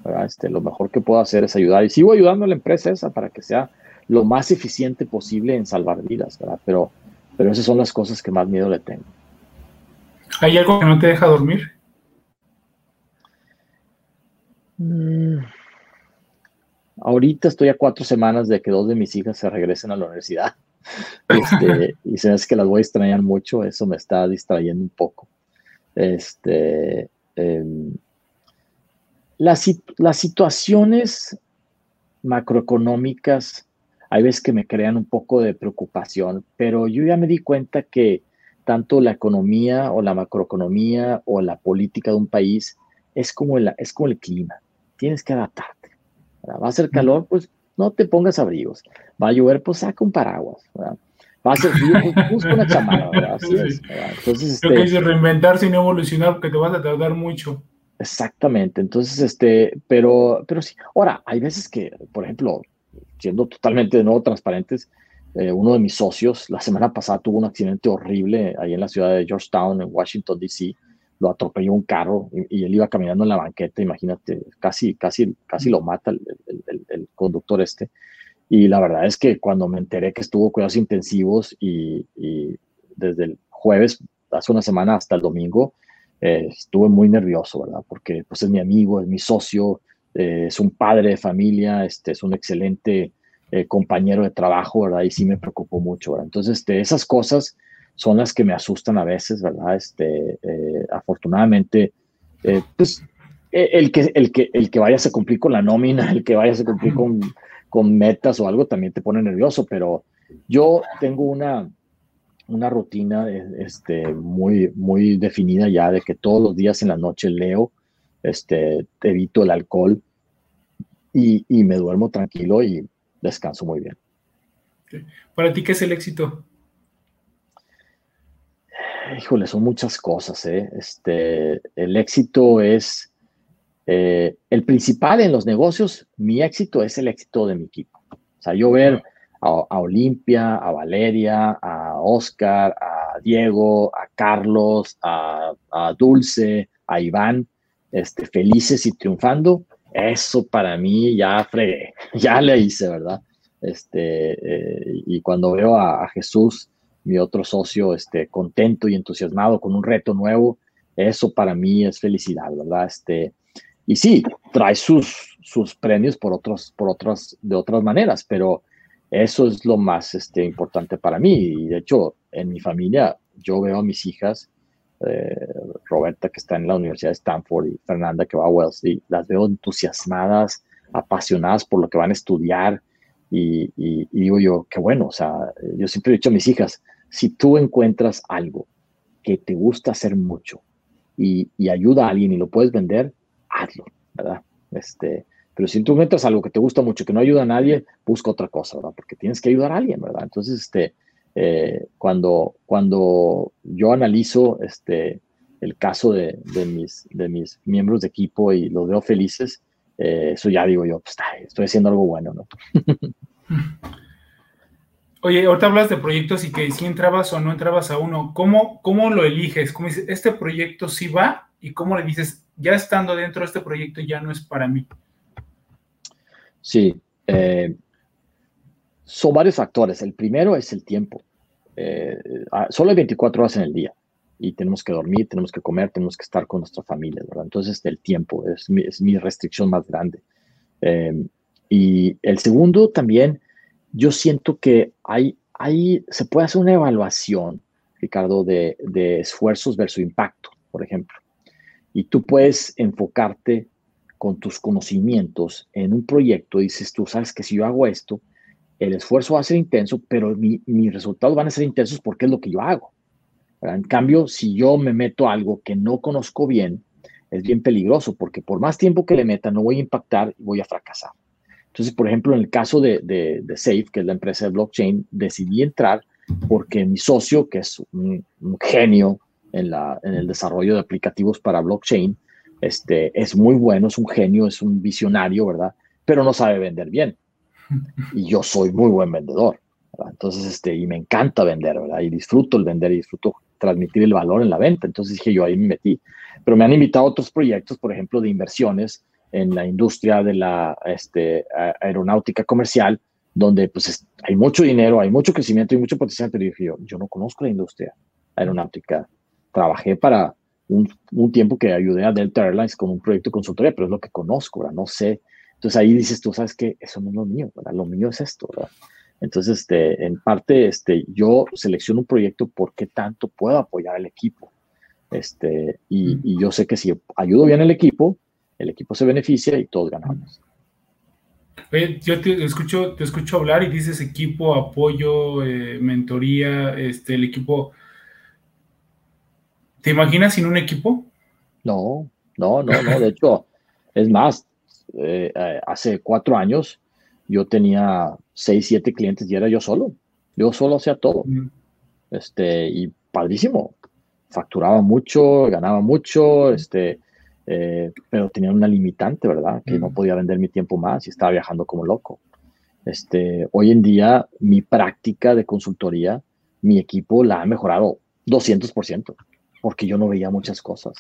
¿verdad? Este, lo mejor que puedo hacer es ayudar y sigo ayudando a la empresa esa para que sea lo más eficiente posible en salvar vidas, ¿verdad? Pero, pero esas son las cosas que más miedo le tengo. ¿Hay algo que no te deja dormir? Mm. Ahorita estoy a cuatro semanas de que dos de mis hijas se regresen a la universidad. Este, y se hace que las voy a extrañar mucho, eso me está distrayendo un poco. Este, em, las, las situaciones macroeconómicas hay veces que me crean un poco de preocupación, pero yo ya me di cuenta que tanto la economía o la macroeconomía o la política de un país es como el, es como el clima. Tienes que adaptarte. Va a ser calor, pues no te pongas abrigos. Va a llover, pues saca un paraguas. Va a ser frío, pues busca una chamarra. Así es. Entonces, Creo que este es reinventarse y no evolucionar porque te vas a tardar mucho. Exactamente. Entonces, este, pero, pero sí. Ahora, hay veces que, por ejemplo, siendo totalmente de nuevo transparentes, eh, uno de mis socios la semana pasada tuvo un accidente horrible ahí en la ciudad de Georgetown, en Washington, D.C lo atropelló un carro y, él iba caminando en la banqueta, imagínate, casi, casi, casi lo mata el, el, conductor este. Y la verdad es que cuando me enteré que estuvo cuidados intensivos y, desde el jueves, hace una semana hasta el domingo, eh, estuve muy nervioso, ¿verdad? Porque pues es mi amigo, es mi socio, eh, es un padre de familia, este, es un excelente eh, compañero de trabajo, ¿verdad? Y sí me preocupó mucho, ¿verdad? Entonces, este, esas cosas son las que me asustan a veces, ¿verdad? Este, eh, afortunadamente, pues e, el que, el, que, el que vaya a cumplir con la nómina, el que vaya a cumplir con, con metas o algo también te pone nervioso, pero yo tengo una, una rutina este, muy, muy definida ya de que todos los días en la noche leo, este, evito el alcohol y, y me duermo tranquilo y descanso muy bien. ¿Para ti qué es el éxito? híjole, son muchas cosas. ¿eh? Este, el éxito es, eh, el principal en los negocios, mi éxito es el éxito de mi equipo. O sea, yo ver a, Olimpia, a Valeria, a Oscar, a Diego, a Carlos, a, Dulce, a Iván, este, felices y triunfando, eso para mí ya fregué, ya le hice, ¿verdad? Este, eh, y cuando veo a Jesús mi otro socio este, contento y entusiasmado con un reto nuevo, eso para mí es felicidad, ¿verdad? Este, y sí, trae sus, sus premios por, otros, por otras, de otras maneras, pero eso es lo más este, importante para mí. Y de hecho, en mi familia, yo veo a mis hijas, eh, Roberta que está en la Universidad de Stanford y Fernanda que va a Wellesley, las veo entusiasmadas, apasionadas por lo que van a estudiar. Y, y, y digo yo, qué bueno, o sea, yo siempre he dicho a mis hijas, si tú encuentras algo que te gusta hacer mucho y, ayuda a alguien y lo puedes vender, hazlo, ¿verdad? Este, pero si tú encuentras algo que te gusta mucho, que no ayuda a nadie, busca otra cosa, ¿verdad? Porque tienes que ayudar a alguien, ¿verdad? Entonces, este, eh, cuando, cuando yo analizo este, el caso de, mis, de mis miembros de equipo y los veo felices, eh, eso ya digo yo, pues, estoy haciendo algo bueno, ¿no? Oye, ahorita hablas de proyectos y que si entrabas o no entrabas a uno, ¿cómo, cómo lo eliges? ¿Cómo dices, este proyecto sí va? ¿Y cómo le dices, ya estando dentro de este proyecto ya no es para mí? Sí, eh, son varios factores. El primero es el tiempo. Eh, ah, solo hay 24 horas en el día y tenemos que dormir, tenemos que comer, tenemos que estar con nuestra familia. Entonces, el tiempo es mi, restricción más grande. Eh, y el segundo también yo siento que hay, hay, se puede hacer una evaluación, Ricardo, de, de esfuerzos versus impacto, por ejemplo. Y tú puedes enfocarte con tus conocimientos en un proyecto y dices, tú sabes que si yo hago esto, el esfuerzo va a ser intenso, pero mis resultados van a ser intensos porque es lo que yo hago. En cambio, si yo me meto a algo que no conozco bien, es bien peligroso porque por más tiempo que le meta no voy a impactar y voy a fracasar. Entonces, por ejemplo, en el caso de, de, Safe, que es la empresa de blockchain, decidí entrar porque mi socio, que es un, genio en, en, el desarrollo de aplicativos para blockchain, este, es muy bueno, es un genio, es un visionario, ¿verdad? Pero no sabe vender bien. Y yo soy muy buen vendedor. Entonces, este, y me encanta vender, ¿verdad? Y disfruto el vender y disfruto transmitir el valor en la venta. Entonces dije, yo ahí me metí. Pero me han invitado a otros proyectos, por ejemplo, de inversiones en la industria de la este, aeronáutica comercial, donde pues hay mucho dinero, hay mucho crecimiento y mucho potencial, pero dije yo, yo no conozco la industria aeronáutica. Trabajé para un, un, tiempo que ayudé a Delta Airlines con un proyecto de consultoría, pero es lo que conozco, ¿verdad? No sé. Entonces ahí dices, tú sabes que eso no es lo mío, ¿verdad? Lo mío es esto, ¿verdad? Entonces, este, en parte, este, yo selecciono un proyecto porque tanto puedo apoyar al equipo. Este, y, y yo sé que si ayudo bien al equipo, el equipo se beneficia y todos ganamos. Oye, yo te escucho, te escucho hablar y dices equipo, apoyo, eh, mentoría, este, el equipo. ¿Te imaginas sin un equipo? No, no, no, no. De hecho, es más, eh, eh, hace cuatro años yo tenía seis, siete clientes y era yo solo. Yo solo hacía todo. Este, y padrísimo. Facturaba mucho, ganaba mucho, este, eh, pero tenía una limitante, ¿verdad? Que no podía vender mi tiempo más y estaba viajando como loco. Este, hoy en día, mi práctica de consultoría, mi equipo la ha mejorado 200%, porque yo no veía muchas cosas.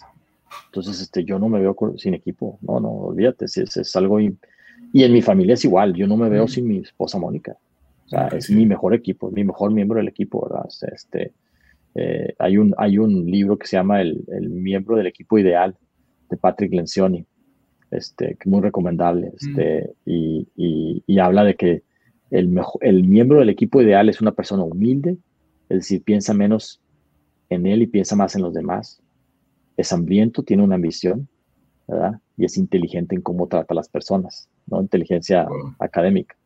Entonces, este, yo no me veo sin equipo. No, no, olvídate, es, es, algo... Y, y en mi familia es igual, yo no me veo sin mi esposa Mónica. O sea, es mi mejor equipo, mi mejor miembro del equipo, ¿verdad? Este, eh, hay, un, hay un libro que se llama el, el miembro del equipo ideal, de Patrick Lencioni, este, muy recomendable, mm. este, y, y, habla de que el, mejor, el miembro del equipo ideal es una persona humilde, es decir, piensa menos en él y piensa más en los demás, es hambriento, tiene una ambición, ¿verdad? Y es inteligente en cómo trata a las personas, ¿no? Inteligencia académica.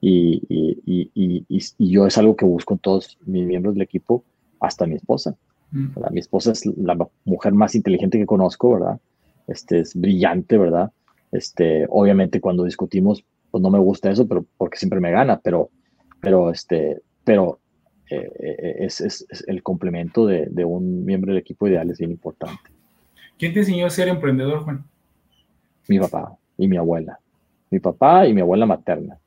Y, y, y, y, yo es algo que busco en todos mis miembros del equipo, hasta mi esposa. Mm. Mi esposa es la mujer más inteligente que conozco, ¿verdad? este, es brillante, ¿verdad? Este, obviamente cuando discutimos, pues no me gusta eso, pero porque siempre me gana, pero, pero, este, pero eh, eh, es, es, el complemento de, de, un miembro del equipo ideal es bien importante. ¿Quién te enseñó a ser emprendedor, Juan? Mi papá y mi abuela. Mi papá y mi abuela materna.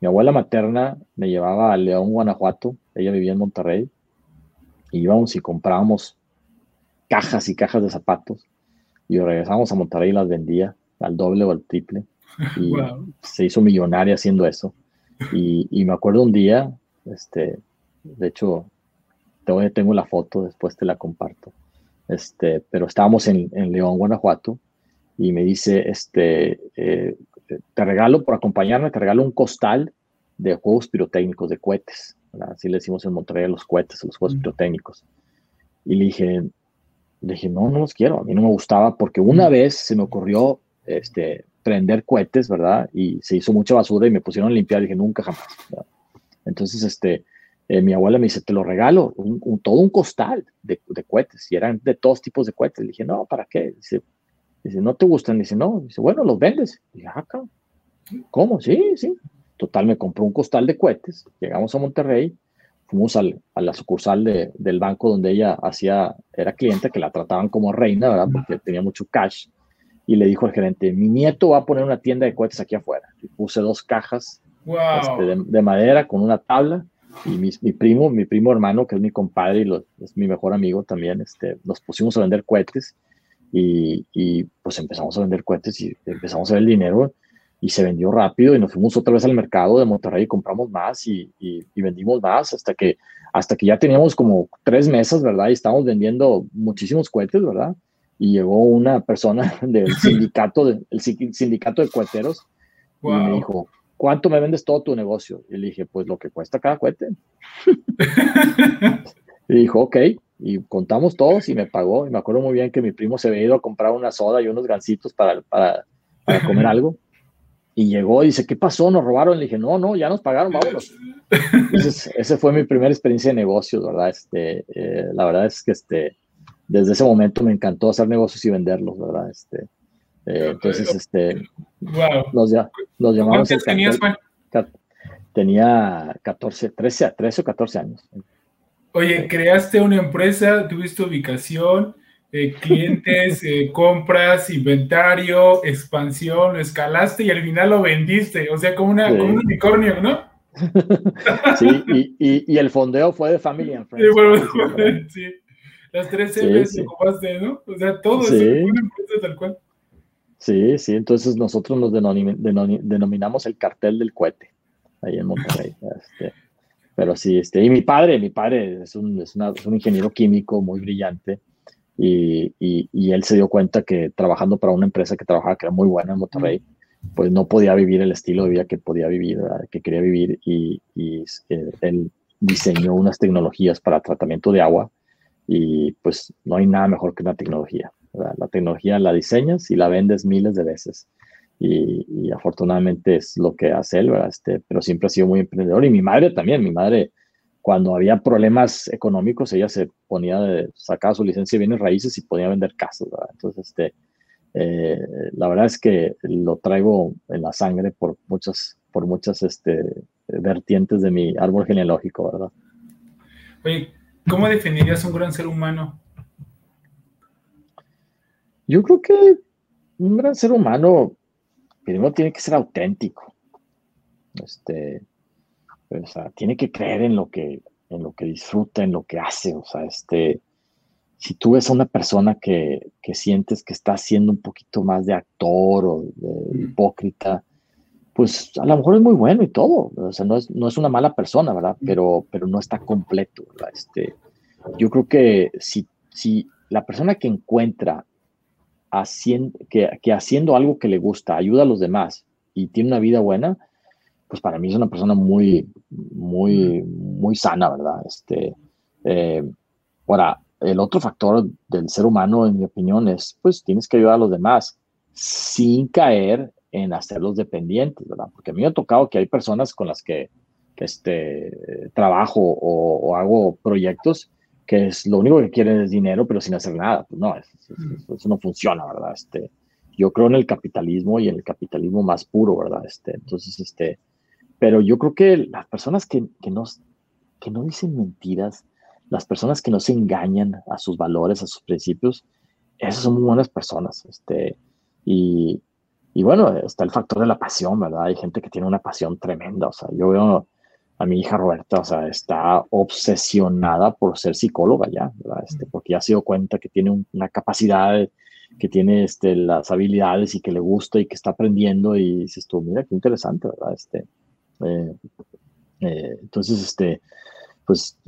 Mi abuela materna me llevaba a León, Guanajuato. Ella vivía en Monterrey. Y íbamos y comprábamos cajas y cajas de zapatos y regresamos a Monterrey y las vendía al doble o al triple. Y se hizo millonaria haciendo eso. Y, y, me acuerdo un día, este, de hecho, tengo, tengo la foto, después te la comparto. Este, pero estábamos en, en León, Guanajuato, y me dice, este, eh, te regalo, por acompañarme, te regalo un costal de juegos pirotécnicos, de cohetes. Así le decimos en Monterrey los cohetes, los juegos pirotécnicos. Y le dije, dije, no, no los quiero. A mí no me gustaba porque una vez se me ocurrió este, prender cohetes, ¿verdad? Y se hizo mucha basura y me pusieron a limpiar. Y dije, nunca jamás. Entonces, este, eh, mi abuela me dice, te lo regalo, un, todo un costal de, de, cohetes. Y eran de todos tipos de cohetes. Le dije, no, ¿para qué? Dice, dice ¿no te gustan? Dice, no. Dice, bueno, los vendes. Y dije, ah, ¿cómo? Sí, sí. Total, me compró un costal de cohetes. Llegamos a Monterrey fuimos al, a la sucursal de, del banco donde ella hacía, era cliente, que la trataban como reina, ¿verdad? Porque tenía mucho cash. Y le dijo al gerente, mi nieto va a poner una tienda de cohetes aquí afuera. Y puse dos cajas este, de, madera con una tabla. Y mi, mi, primo, mi primo hermano, que es mi compadre y es mi mejor amigo también, este, nos pusimos a vender cohetes. Y, y pues empezamos a vender cohetes y empezamos a ver el dinero y se vendió rápido y nos fuimos otra vez al mercado de Monterrey y compramos más y, y, vendimos más hasta que, hasta que ya teníamos como tres mesas, ¿verdad? Y estábamos vendiendo muchísimos cohetes, ¿verdad? Y llegó una persona del sindicato de, el sindicato de coheteros y me dijo, ¿cuánto me vendes todo tu negocio? Y le dije, pues lo que cuesta cada cohete. y dijo, ok, y contamos todos y me pagó. Y me acuerdo muy bien que mi primo se había ido a comprar una soda y unos gancitos para, para, para comer algo. Y llegó y dice, ¿qué pasó? ¿Nos robaron? Le dije, no, no, ya nos pagaron, vámonos. Entonces, esa fue mi primera experiencia de negocios, ¿verdad? Este, eh, la verdad es que este, desde ese momento me encantó hacer negocios y venderlos, ¿verdad? Este, eh, entonces, este, wow. los, ya, los llamamos... ¿Cuántos tenías, Juan? Tenía 14, 13, 13 o 14 años. Oye, creaste una empresa, tuviste ubicación, eh, clientes, eh, compras, inventario, expansión, lo escalaste y al final lo vendiste, o sea, como, una, un unicornio, ¿no? sí, y, y, el fondeo fue de Family and Friends. Sí, bueno, sí. Las tres M's sí, ocupaste, ¿no? O sea, todo es una empresa tal cual. Sí, sí, entonces nosotros nos denominamos el cartel del cohete ahí en Monterrey. Este, pero sí, este, y mi padre, mi padre es un, es, es un ingeniero químico muy brillante y, y, y, él se dio cuenta que trabajando para una empresa que trabajaba, que era muy buena en Monterrey, pues no podía vivir el estilo de vida que podía vivir, que quería vivir y, y eh, él diseñó unas tecnologías para tratamiento de agua y pues no hay nada mejor que una tecnología. La tecnología la diseñas y la vendes miles de veces. Y, afortunadamente es lo que hace él, ¿verdad? Este, pero siempre ha sido muy emprendedor. Y mi madre también, mi madre, cuando había problemas económicos, ella se ponía de sacar su licencia de bienes raíces y podía vender casas, ¿verdad? Entonces, este, eh, la verdad es que lo traigo en la sangre por muchas, por muchas este, vertientes de mi árbol genealógico, ¿verdad? Oye, ¿cómo definirías un gran ser humano? Yo creo que un gran ser humano primero tiene que ser auténtico. Este, o sea, tiene que creer en lo que, en lo que disfruta, en lo que hace. O sea, este, si tú ves a una persona que, que sientes que está siendo un poquito más de actor o de hipócrita, pues a lo mejor es muy bueno y todo. O sea, no es, no es una mala persona, ¿verdad? Pero, pero no está completo. ¿verdad? Este, yo creo que si, si la persona que encuentra haciendo, que, haciendo algo que le gusta, ayuda a los demás y tiene una vida buena, pues para mí es una persona muy, muy, muy sana, ¿verdad? Este, eh, ahora, el otro factor del ser humano, en mi opinión, es, pues tienes que ayudar a los demás sin caer en hacerlos dependientes, ¿verdad? Porque a mí me ha tocado que hay personas con las que, este, trabajo o, o hago proyectos que es lo único que quieren es dinero, pero sin hacer nada. Pues no, eso, no funciona, ¿verdad? Este, yo creo en el capitalismo y en el capitalismo más puro, ¿verdad? Este, entonces, este, pero yo creo que las personas que, que, no, que no dicen mentiras, las personas que no se engañan a sus valores, a sus principios, esas son muy buenas personas. Este, y, y bueno, está el factor de la pasión, ¿verdad? Hay gente que tiene una pasión tremenda. O sea, yo veo a mi hija Roberta, o sea, está obsesionada por ser psicóloga ya, ¿verdad? Este, porque ya se dio cuenta que tiene una capacidad, que tiene este, las habilidades y que le gusta y que está aprendiendo y dices tú, mira, qué interesante, ¿verdad? Este, eh, eh, entonces, este, pues,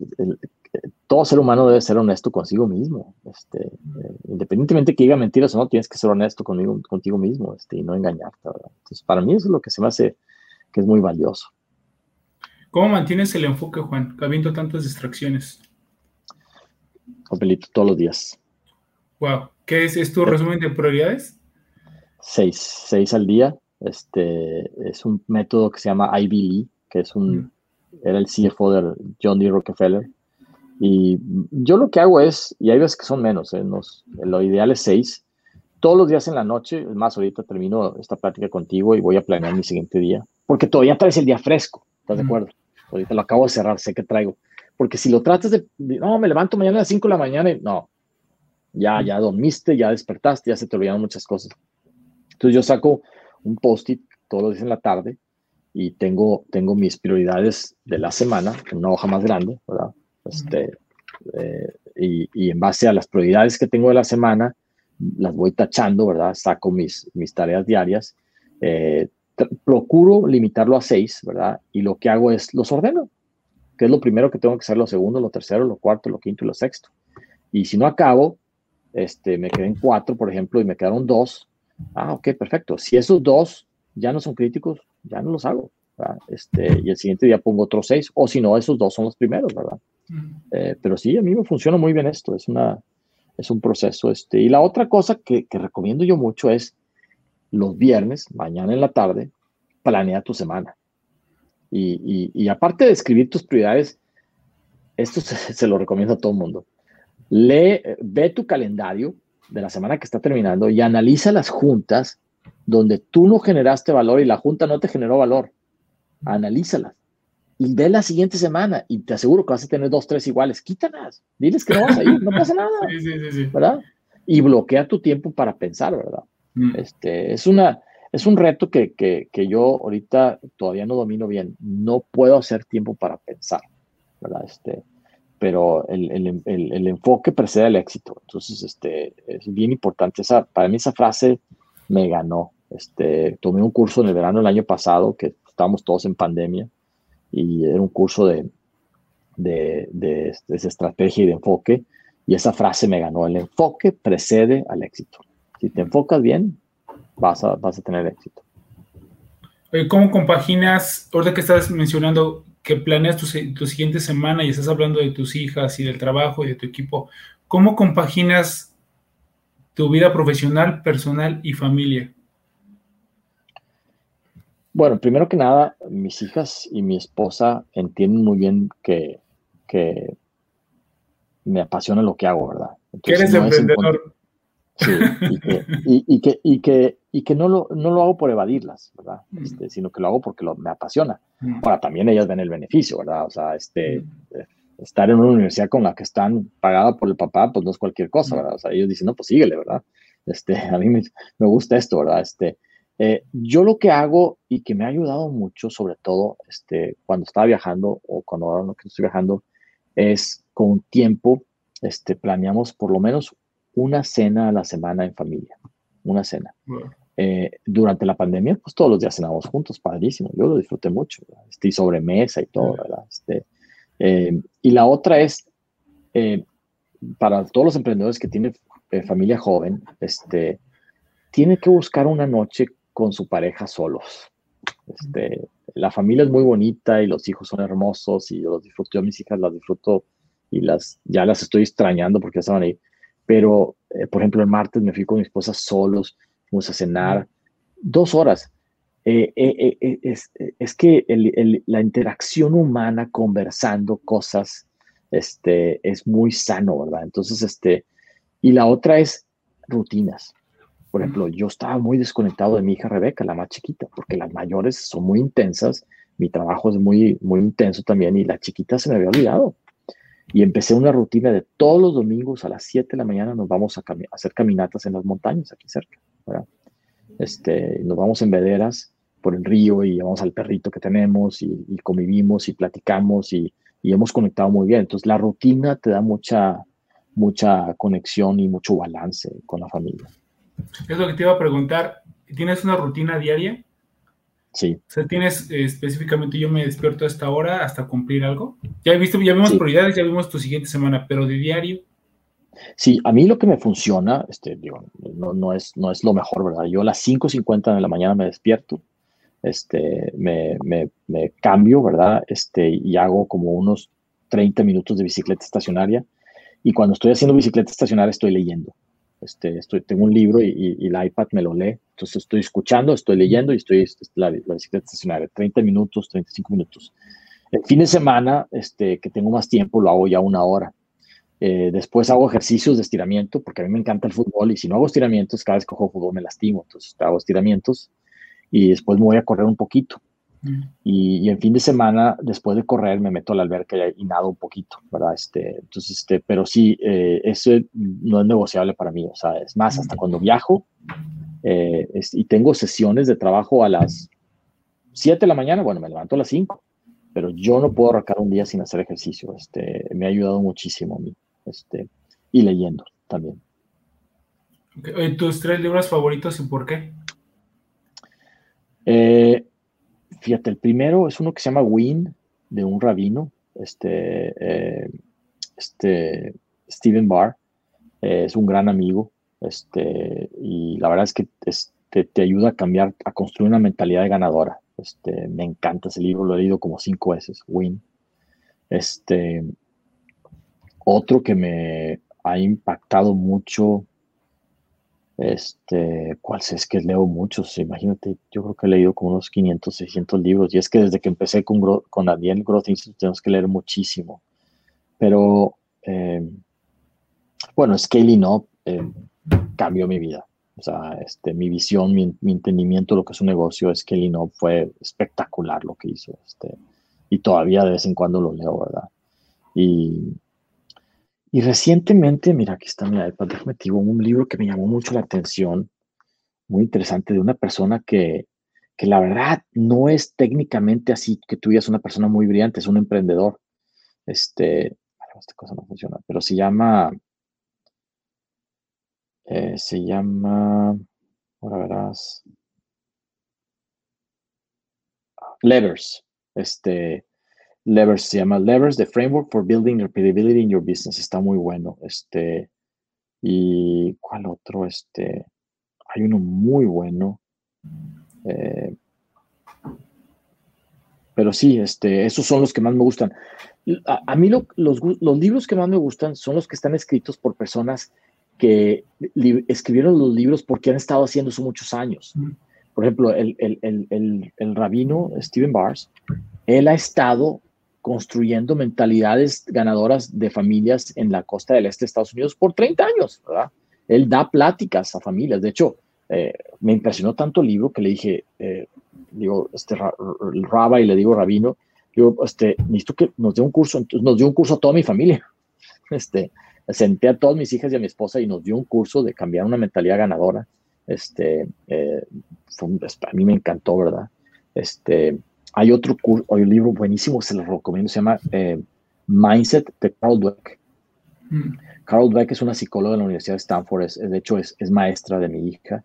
todo ser humano debe ser honesto consigo mismo, este, eh, independientemente que diga mentiras o no, tienes que ser honesto conmigo, contigo mismo, este, y no engañarte, ¿verdad? Entonces, para mí eso es lo que se me hace que es muy valioso. ¿Cómo mantienes el enfoque, Juan, habiendo tantas distracciones? Papelito todos los días. Wow. ¿Qué es, es tu resumen de prioridades? Seis, seis al día. Este es un método que se llama Ivy Lee, que es un, mm. era el CFO de John D. Rockefeller. Y yo lo que hago es, y hay veces que son menos, ¿eh? lo ideal es seis, todos los días en la noche, más ahorita termino esta plática contigo y voy a planear mi siguiente día, porque todavía traes el día fresco, ¿estás de acuerdo? Ahorita lo acabo de cerrar, sé que traigo. Porque si lo tratas de, no, me levanto mañana a las 5 de la mañana y no, ya, ya dormiste, ya despertaste, ya se te olvidaron muchas cosas. Entonces yo saco un post-it todos los días en la tarde y tengo, tengo mis prioridades de la semana en una hoja más grande, ¿verdad? Este, eh, y, y, en base a las prioridades que tengo de la semana, las voy tachando, ¿verdad? Saco mis, mis tareas diarias. Eh, procuro limitarlo a seis, ¿verdad? Y lo que hago es los ordeno, que es lo primero que tengo que hacer, lo segundo, lo tercero, lo cuarto, lo quinto y lo sexto. Y si no acabo, este, me queden cuatro, por ejemplo, y me quedaron dos. Ah, ok, perfecto. Si esos dos ya no son críticos, ya no los hago. ¿verdad? Este, y el siguiente día pongo otros seis, o si no, esos dos son los primeros, ¿verdad? Eh, pero sí, a mí me funciona muy bien esto, es, una, es un proceso. Este, y la otra cosa que, que recomiendo yo mucho es los viernes, mañana en la tarde, planea tu semana. Y, aparte de escribir tus prioridades, esto se, lo recomiendo a todo el mundo. Lee, ve tu calendario de la semana que está terminando y analiza las juntas donde tú no generaste valor y la junta no te generó valor. Analízalas. Y ve la siguiente semana y te aseguro que vas a tener dos, tres iguales. Quítalas. Diles que no vas a ir, no pasa nada. ¿Verdad? Y bloquea tu tiempo para pensar, ¿verdad? Mm. Este, es una, es un reto que, que, que, yo ahorita todavía no domino bien. No puedo hacer tiempo para pensar, ¿verdad? Este, pero el, el, el, el enfoque precede al éxito. Entonces, este, es bien importante. Esa, para mí esa frase me ganó. Este, tomé un curso en el verano del año pasado, que estábamos todos en pandemia, y era un curso de, de, de, de estrategia y de enfoque, y esa frase me ganó. El enfoque precede al éxito. Si te enfocas bien, vas a, vas a tener éxito. ¿Cómo compaginas, ahorita que estás mencionando que planeas tu, tu, siguiente semana y estás hablando de tus hijas y del trabajo y de tu equipo, ¿cómo compaginas tu vida profesional, personal y familia? Bueno, primero que nada, mis hijas y mi esposa entienden muy bien que, que me apasiona lo que hago, ¿verdad? Entonces, eres no emprendedor. Sí, y que, y, que, y que, y que no, lo, no lo hago por evadirlas, ¿verdad? Mm. Este, sino que lo hago porque lo, me apasiona. Mm. Ahora, también ellas ven el beneficio, ¿verdad? O sea, este, mm. eh, estar en una universidad con la que están pagada por el papá, pues no es cualquier cosa, ¿verdad? O sea, ellos dicen, no, pues síguele, ¿verdad? Este, a mí me, me gusta esto, ¿verdad? Este, eh, yo lo que hago y que me ha ayudado mucho, sobre todo este, cuando estaba viajando o cuando ahora no estoy viajando, es con tiempo, este, planeamos por lo menos una cena a la semana en familia, una cena. Eh, durante la pandemia, pues todos los días cenábamos juntos, padrísimo, yo lo disfruté mucho, estoy sobre mesa y todo, ¿verdad? Este, eh, y la otra es, eh, para todos los emprendedores que tienen familia joven, este, tiene que buscar una noche con su pareja solos. Este, la familia es muy bonita y los hijos son hermosos y yo los disfruto, yo a mis hijas las disfruto y las, ya las estoy extrañando porque ya estaban ahí pero, eh, por ejemplo, el martes me fui con mi esposa solos, fuimos a cenar dos horas. Eh, eh, es, es, que la interacción humana conversando cosas este, es muy sano, ¿verdad? Entonces, este, y la otra es rutinas. Por ejemplo, yo estaba muy desconectado de mi hija Rebeca, la más chiquita, porque las mayores son muy intensas, mi trabajo es muy, muy intenso también y la chiquita se me había olvidado. Y empecé una rutina de todos los domingos a las 7 de la mañana nos vamos a, hacer caminatas en las montañas aquí cerca. Este, nos vamos en vederas por el río y vamos al perrito que tenemos y, convivimos y platicamos y, y, hemos conectado muy bien. Entonces la rutina te da mucha, mucha conexión y mucho balance con la familia. Es lo que te iba a preguntar. ¿Tienes una rutina diaria? Sí. O sea, tienes eh, específicamente, yo me despierto a esta hora hasta cumplir algo. Ya he visto, ya vimos prioridades, ya vimos tu siguiente semana, pero de diario. Sí, a mí lo que me funciona, este, digo, no, no, es, no es lo mejor, ¿verdad? Yo a las 5.50 de la mañana me despierto, este, me, me, me, cambio, ¿verdad? Este, y hago como unos 30 minutos de bicicleta estacionaria. Y cuando estoy haciendo bicicleta estacionaria estoy leyendo. Este, estoy, tengo un libro y, el iPad me lo lee. Entonces estoy escuchando, estoy leyendo y estoy este, la, la bicicleta estacionaria, 30 minutos, 35 minutos. El fin de semana, este, que tengo más tiempo, lo hago ya una hora. Eh, después hago ejercicios de estiramiento, porque a mí me encanta el fútbol y si no hago estiramientos, cada vez que juego fútbol me lastimo. Entonces hago estiramientos y después me voy a correr un poquito. Y, el fin de semana, después de correr, me meto a la alberca y, nado un poquito, ¿verdad? Este, entonces, este, pero sí, eh, eso no es negociable para mí. O sea, es más, hasta cuando viajo eh, y tengo sesiones de trabajo a las 7 de la mañana, bueno, me levanto a las 5, pero yo no puedo arrancar un día sin hacer ejercicio. Este, me ha ayudado muchísimo a mí. Este, y leyendo también. ¿Tus tres libros favoritos y por qué? Eh, Fíjate, el primero es uno que se llama Win, de un rabino, este, eh, este Steven Barr, eh, es un gran amigo, este, y la verdad es que te, ayuda a cambiar, a construir una mentalidad de ganadora. Este, me encanta ese libro, lo he leído como cinco veces, Win. Este, otro que me ha impactado mucho este, ¿cuál es que leo muchos? Imagínate, yo creo que he leído como unos 500, 600 libros. Y es que desde que empecé con, con Daniel Growth Institute tenemos que leer muchísimo. Pero, eh, bueno, Scaling Up eh, cambió mi vida. O sea, este, mi visión, mi, entendimiento de lo que es un negocio, Scaling Up fue espectacular lo que hizo. Este, y todavía de vez en cuando lo leo, ¿verdad? Y, y recientemente, mira, aquí está mi iPad, déjame un libro que me llamó mucho la atención. muy interesante de una persona que, que la verdad no es técnicamente así que tú digas una persona muy brillante, es un emprendedor. Este, esta cosa no funciona, pero se llama, eh, se llama, ahora verás, Levers, este, Levers se llama Levers, the Framework for Building Repeatability in Your Business, está muy bueno, este, y ¿cuál otro? Este, hay uno muy bueno, eh, pero sí, este, esos son los que más me gustan. A, mí los, los, libros que más me gustan son los que están escritos por personas que escribieron los libros porque han estado haciendo eso muchos años. Por ejemplo, el, el, el, el, rabino Stephen Bars, él ha estado construyendo mentalidades ganadoras de familias en la costa del este de Estados Unidos por 30 años, ¿verdad? Él da pláticas a familias. De hecho, eh, me impresionó tanto el libro que le dije, eh, digo, este Raba y le digo Rabino, digo, este, necesito que nos dé un curso, entonces nos dio un curso a toda mi familia. Este, senté a todas mis hijas y a mi esposa y nos dio un curso de cambiar una mentalidad ganadora. Este, eh, a mí me encantó, ¿verdad? Este, hay otro curso, hay un libro buenísimo, se lo recomiendo, se llama Mindset de Carol Dweck. Mm. Carol Dweck es una psicóloga de la Universidad de Stanford, es, de hecho es, es, maestra de mi hija.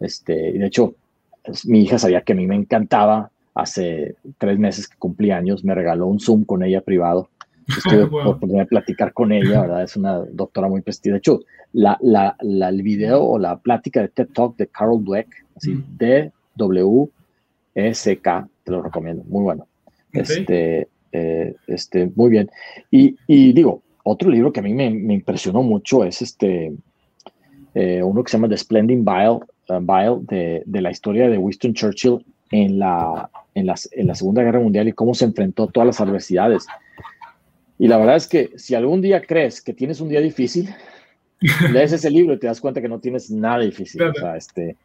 Este, de hecho, mi hija sabía que a mí me encantaba. Hace tres meses que cumplí años, me regaló un Zoom con ella privado. Estuve por poder platicar con ella, ¿verdad? Es una doctora muy prestigiosa. De hecho, la, la, la, el video o la plática de TED Talk de Carol Dweck, así, mm. D-W-E-C-K, te lo recomiendo, muy bueno. Este, eh, este, muy bien. Y, y, digo, otro libro que a mí me, me impresionó mucho es este, eh, uno que se llama The Splendid Bile, uh, de, de, la historia de Winston Churchill en la, en, la, en la Segunda Guerra Mundial y cómo se enfrentó a todas las adversidades. Y la verdad es que si algún día crees que tienes un día difícil, lees ese libro y te das cuenta que no tienes nada difícil. O sea, este,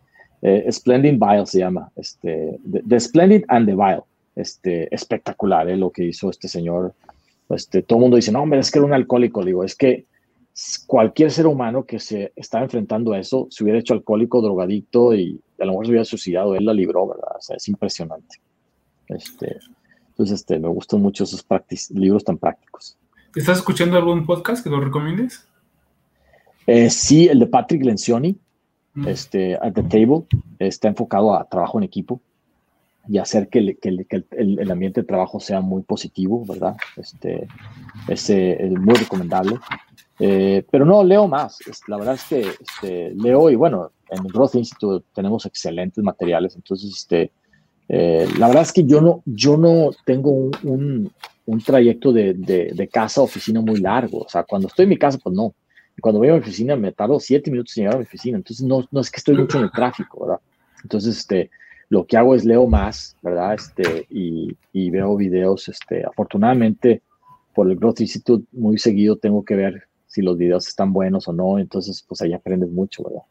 eh, Splendid Vile se llama, este, the, Splendid and the Vile. Este, espectacular eh, lo que hizo este señor. Este, todo el mundo dice, no, hombre, es que era un alcohólico. Digo, es que cualquier ser humano que se está enfrentando a eso, se hubiera hecho alcohólico, drogadicto y a lo mejor se hubiera suicidado, él la libró, ¿verdad? O sea, es impresionante. Este, entonces, este, me gustan mucho esos libros tan prácticos. ¿Estás escuchando algún podcast que lo recomiendes? Eh, sí, el de Patrick Lencioni. Este, At the Table, está enfocado a trabajo en equipo y hacer que, el, ambiente de trabajo sea muy positivo, ¿verdad? Este, es muy recomendable. Eh, pero no, leo más. La verdad es que este, leo y bueno, en el Growth Institute tenemos excelentes materiales. Entonces, este, eh, la verdad es que yo no, yo no tengo un, un, trayecto de, de, casa a oficina muy largo. O sea, cuando estoy en mi casa, pues no. Cuando voy a mi oficina me tardo siete minutos en llegar a mi oficina. Entonces, no, no es que estoy mucho en el tráfico, ¿verdad? Entonces, este, lo que hago es leo más, ¿verdad? Este, y, y veo videos. Este, afortunadamente, por el Growth Institute, muy seguido tengo que ver si los videos están buenos o no, entonces pues ahí aprendes mucho, ¿verdad?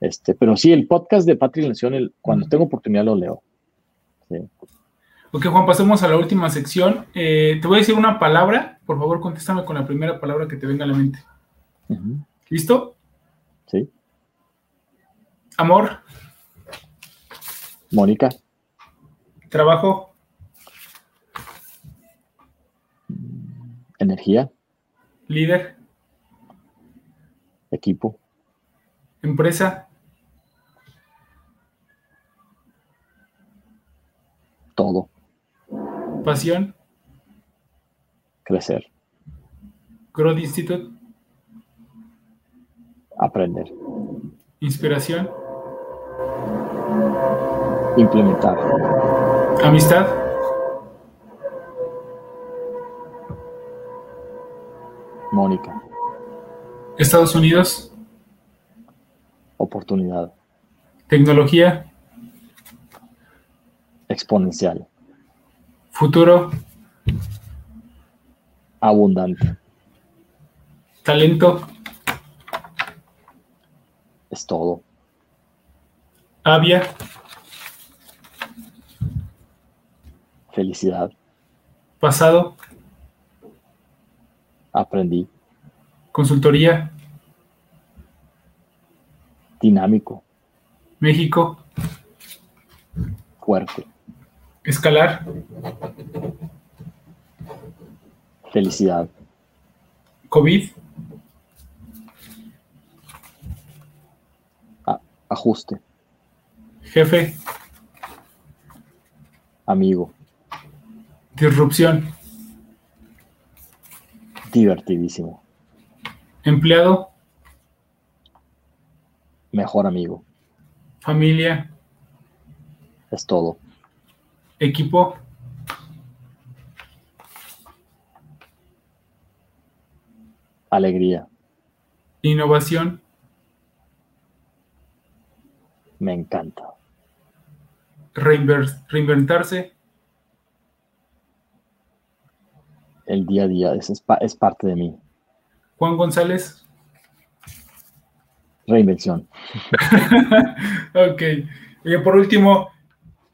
Este, pero sí, el podcast de Patrick Lencioni, cuando tengo oportunidad lo leo. Sí. Ok, Juan, pasemos a la última sección. Eh, te voy a decir una palabra, por favor contéstame con la primera palabra que te venga a la mente. ¿Listo? Sí. Amor. Mónica. Trabajo. Energía. Líder. Equipo. Empresa. Todo. Pasión. Crecer. Growth Institute. Aprender. Inspiración. Implementar. Amistad. Mónica. Estados Unidos. Oportunidad. Tecnología. Exponencial. Futuro. Abundante. Talento. Es todo. Avia. Felicidad. Pasado. Aprendí. Consultoría. Dinámico. México. Fuerte. Escalar. Felicidad. COVID. Ajuste. Jefe. Amigo. Disrupción. Divertidísimo. Empleado. Mejor amigo. Familia. Es todo. Equipo. Alegría. Innovación. Me encanta. reinventarse. El día a día, es, es parte de mí. Juan González. Reinvención. ok. Y por último,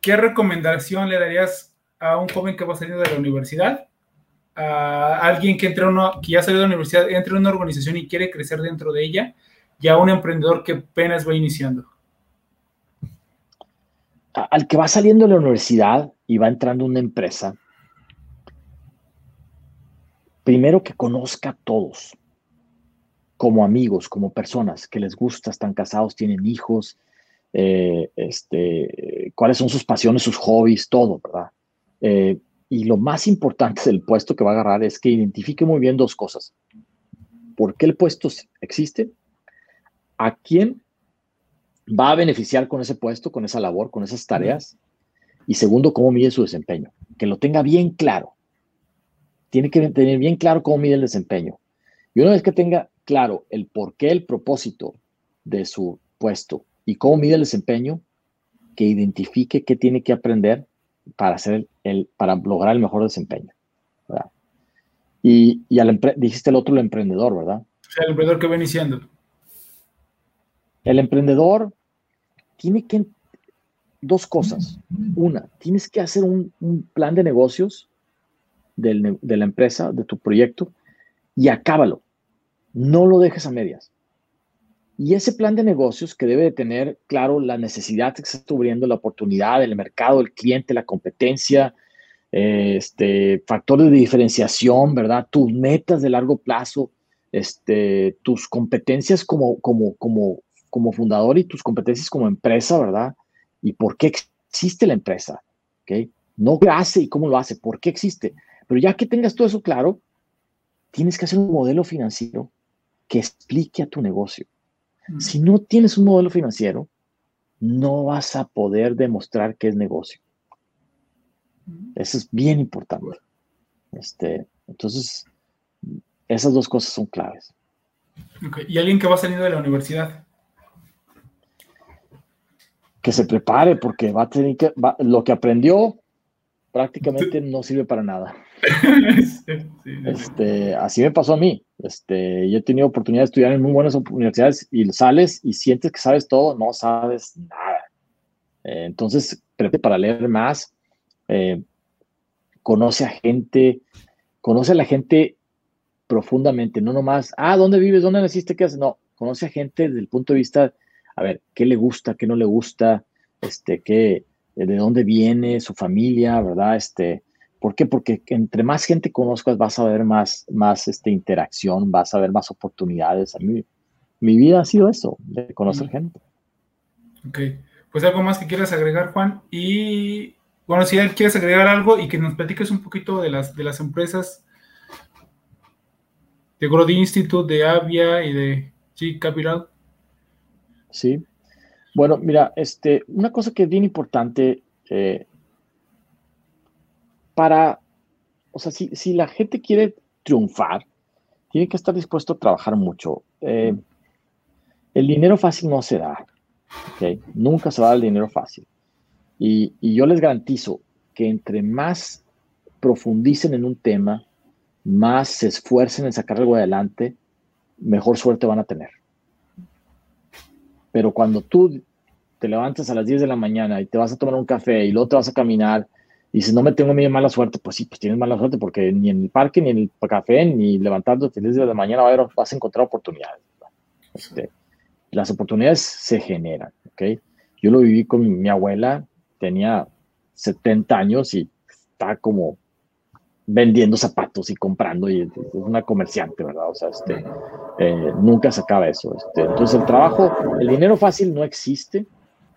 ¿qué recomendación le darías a un joven que va saliendo de la universidad? A alguien que, entre uno, que ya salió de la universidad, entre en una organización y quiere crecer dentro de ella, y a un emprendedor que apenas va iniciando al que va saliendo de la universidad y va entrando una empresa, primero que conozca a todos, como amigos, como personas que les gusta, están casados, tienen hijos, eh, este, cuáles son sus pasiones, sus hobbies, todo, ¿verdad? Eh, y lo más importante del puesto que va a agarrar es que identifique muy bien dos cosas. ¿Por qué el puesto existe? ¿A quién va a beneficiar con ese puesto, con esa labor, con esas tareas. Y segundo, cómo mide su desempeño. Que lo tenga bien claro. Tiene que tener bien claro cómo mide el desempeño. Y una vez que tenga claro el por qué, el propósito de su puesto y cómo mide el desempeño, que identifique qué tiene que aprender para, hacer el, para lograr el mejor desempeño. Y, y al dijiste el otro, el emprendedor, ¿verdad? el emprendedor que va iniciando. El emprendedor tiene que, dos cosas. Una, tienes que hacer un, plan de negocios de la empresa, de tu proyecto, y acábalo. No lo dejes a medias. Y ese plan de negocios que debe de tener, claro, la necesidad que se está cubriendo, la oportunidad, el mercado, el cliente, la competencia, este, factores de diferenciación, ¿verdad? Tus metas de largo plazo, este, tus competencias como, como, como como fundador y tus competencias como empresa, ¿verdad? Y por qué existe la empresa, ¿ok? No qué hace y cómo lo hace, por qué existe. Pero ya que tengas todo eso claro, tienes que hacer un modelo financiero que explique a tu negocio. Si no tienes un modelo financiero, no vas a poder demostrar que es negocio. Eso es bien importante. Este, entonces, esas dos cosas son claves. ¿Y alguien que va saliendo de la universidad? Que se prepare porque va a tener que, lo que aprendió prácticamente no sirve para nada. Este, así me pasó a mí. Este, yo he tenido oportunidad de estudiar en muy buenas universidades y sales y sientes que sabes todo, no sabes nada. Eh, entonces, prepárate para leer más, eh, conoce a gente, conoce a la gente profundamente, no nomás, ah, ¿dónde vives? ¿Dónde naciste? ¿Qué haces? No, conoce a gente desde el punto de vista a ver, qué le gusta, qué no le gusta, este, qué, de dónde viene su familia, ¿verdad? Este, ¿Por qué? Porque entre más gente conozcas vas a ver más, más este, interacción, vas a ver más oportunidades. A mí, mi vida ha sido eso, de conocer gente. Ok, pues algo más que quieras agregar, Juan. Y bueno, si quieres agregar algo y que nos platiques un poquito de las, de las empresas de Grody Institute, de Avia y de G Capital. Sí. Bueno, mira, este, una cosa que es bien importante eh, para, o sea, si, la gente quiere triunfar, tiene que estar dispuesto a trabajar mucho. Eh, el dinero fácil no se da, ¿okay? Nunca se va a dar el dinero fácil. Y, y yo les garantizo que entre más profundicen en un tema, más se esfuercen en sacar algo adelante, mejor suerte van a tener. Pero cuando tú te levantas a las 10 de la mañana y te vas a tomar un café y luego te vas a caminar y dices, no me tengo miedo mala suerte, pues sí, pues tienes mala suerte porque ni en el parque, ni en el café, ni levantándote a las 10 de la mañana vas a encontrar oportunidades. Este, las oportunidades se generan, ¿ok? Yo lo viví con mi, abuela, tenía 70 años y está como vendiendo zapatos y comprando y es una comerciante, ¿verdad? O sea, este, eh, nunca se acaba eso. Este. entonces el trabajo, el dinero fácil no existe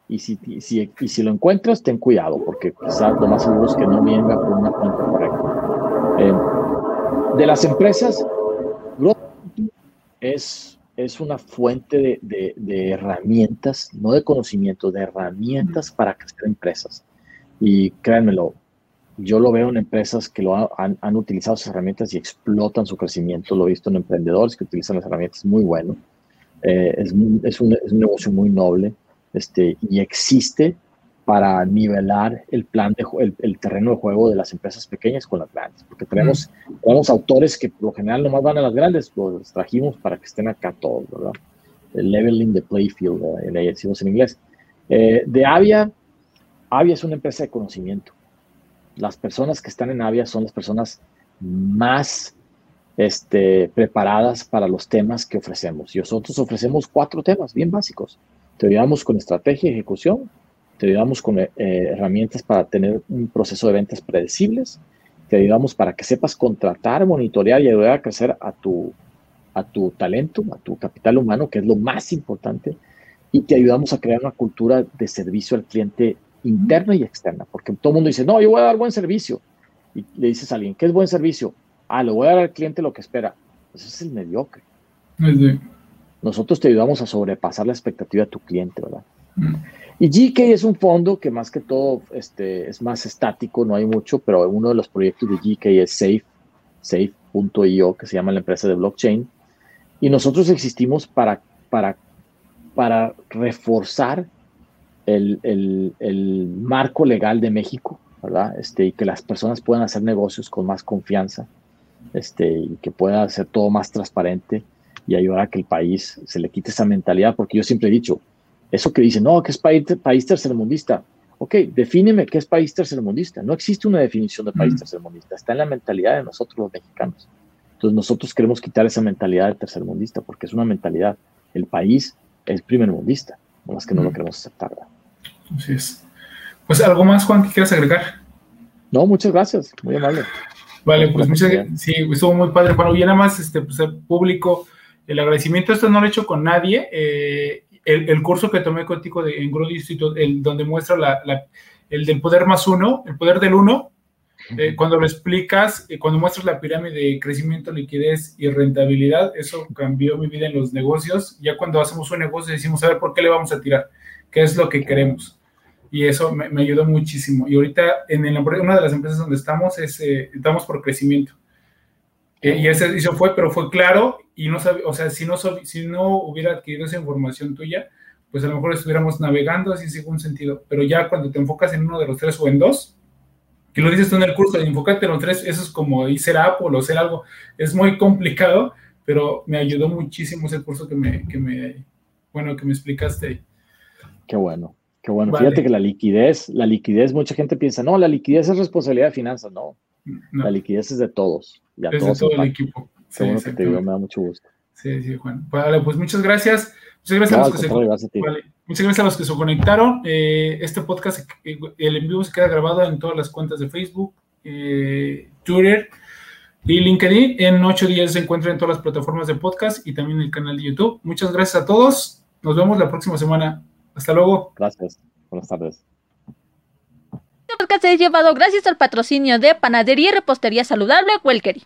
y si, si, y si lo encuentras, ten cuidado porque quizás lo más seguro es que no venga por una cuenta correcta. Eh, de las empresas, es, es una fuente de, de, herramientas, no de conocimiento, de herramientas para crecer empresas. Y créanmelo, yo lo veo en empresas que lo han, han, utilizado esas herramientas y explotan su crecimiento. Lo he visto en emprendedores que utilizan las herramientas muy bueno. Eh, es, es, un, es, un, negocio muy noble este, y existe para nivelar el plan de el, el, terreno de juego de las empresas pequeñas con las grandes, porque tenemos, tenemos autores que por lo general nomás van a las grandes, los trajimos para que estén acá todos, ¿verdad? El leveling the playfield, eh, decimos en inglés. Eh, de Avia, Avia es una empresa de conocimiento. Las personas que están en Avia son las personas más este, preparadas para los temas que ofrecemos. Y nosotros ofrecemos cuatro temas bien básicos. Te ayudamos con estrategia y ejecución, te ayudamos con eh, herramientas para tener un proceso de ventas predecibles, te ayudamos para que sepas contratar, monitorear y ayudar a crecer a tu, a tu talento, a tu capital humano, que es lo más importante, y te ayudamos a crear una cultura de servicio al cliente interna y externa, porque todo el mundo dice, no, yo voy a dar buen servicio, y le dices a alguien, ¿qué es buen servicio? Ah, le voy a dar al cliente lo que espera. Pues ese es el mediocre. Nosotros te ayudamos a sobrepasar la expectativa de tu cliente, ¿verdad? Mm. Y GK es un fondo que más que todo este, es más estático, no hay mucho, pero uno de los proyectos de GK es Safe, Safe.io, que se llama la empresa de blockchain. Y nosotros existimos para, para, para reforzar el, el, el marco legal de México, ¿verdad? Este, y que las personas puedan hacer negocios con más confianza, este, y que pueda hacer todo más transparente y ayudar a que el país se le quite esa mentalidad, porque yo siempre he dicho, eso que dice, no, que es país, país tercermundista. Ok, defíneme qué es país tercermundista. No existe una definición de país tercermundista, está en la mentalidad de nosotros los mexicanos. Entonces nosotros queremos quitar esa mentalidad de tercermundista porque es una mentalidad. El país es primermundista, no más que no lo queremos aceptar. Así es. Pues algo más, Juan, que quieras agregar. No, muchas gracias, muy amable. Vale, pues muchas gracias. Sí, estuvo muy padre, Juan. Y nada más, este, pues, el público, el agradecimiento, esto no lo he hecho con nadie. Eh, el, curso que tomé contigo de, en Grow Institute, el, donde muestra la, el del poder más uno, el poder del uno, eh, cuando lo explicas, eh, cuando muestras la pirámide de crecimiento, liquidez y rentabilidad, eso cambió mi vida en los negocios. Ya cuando hacemos un negocio decimos, a ver, ¿por qué le vamos a tirar? ¿Qué es lo que queremos? Y eso me, ayudó muchísimo. Y ahorita en una de las empresas donde estamos, es, eh, estamos por crecimiento. y ese, eso fue, pero fue claro y no sabía, o sea, si no, si no hubiera adquirido esa información tuya, pues a lo mejor estuviéramos navegando así sin un sentido. Pero ya cuando te enfocas en uno de los tres o en dos, que lo dices tú en el curso, de enfocarte en los tres, eso es como ir ser Apple o ser algo, es muy complicado, pero me ayudó muchísimo ese curso que me, que me bueno, que me explicaste. Qué bueno, qué bueno. Fíjate que la liquidez, la liquidez, mucha gente piensa, no, la liquidez es responsabilidad de finanzas, no. La liquidez es de todos. Ya es de todo el equipo. Sí, bueno que te digo, me da mucho gusto. Sí, sí, Juan. Vale, pues muchas gracias. Muchas gracias, a, los que se, muchas gracias a los que se conectaron. Eh, este podcast, eh, el en vivo se queda grabado en todas las cuentas de Facebook, eh, Twitter y LinkedIn. En ocho días se encuentra en todas las plataformas de podcast y también en el canal de YouTube. Muchas gracias a todos. Nos vemos la próxima semana. Hasta luego. Gracias. Buenas tardes. Este podcast es llevado gracias al patrocinio de Panadería y Repostería Saludable Welkery.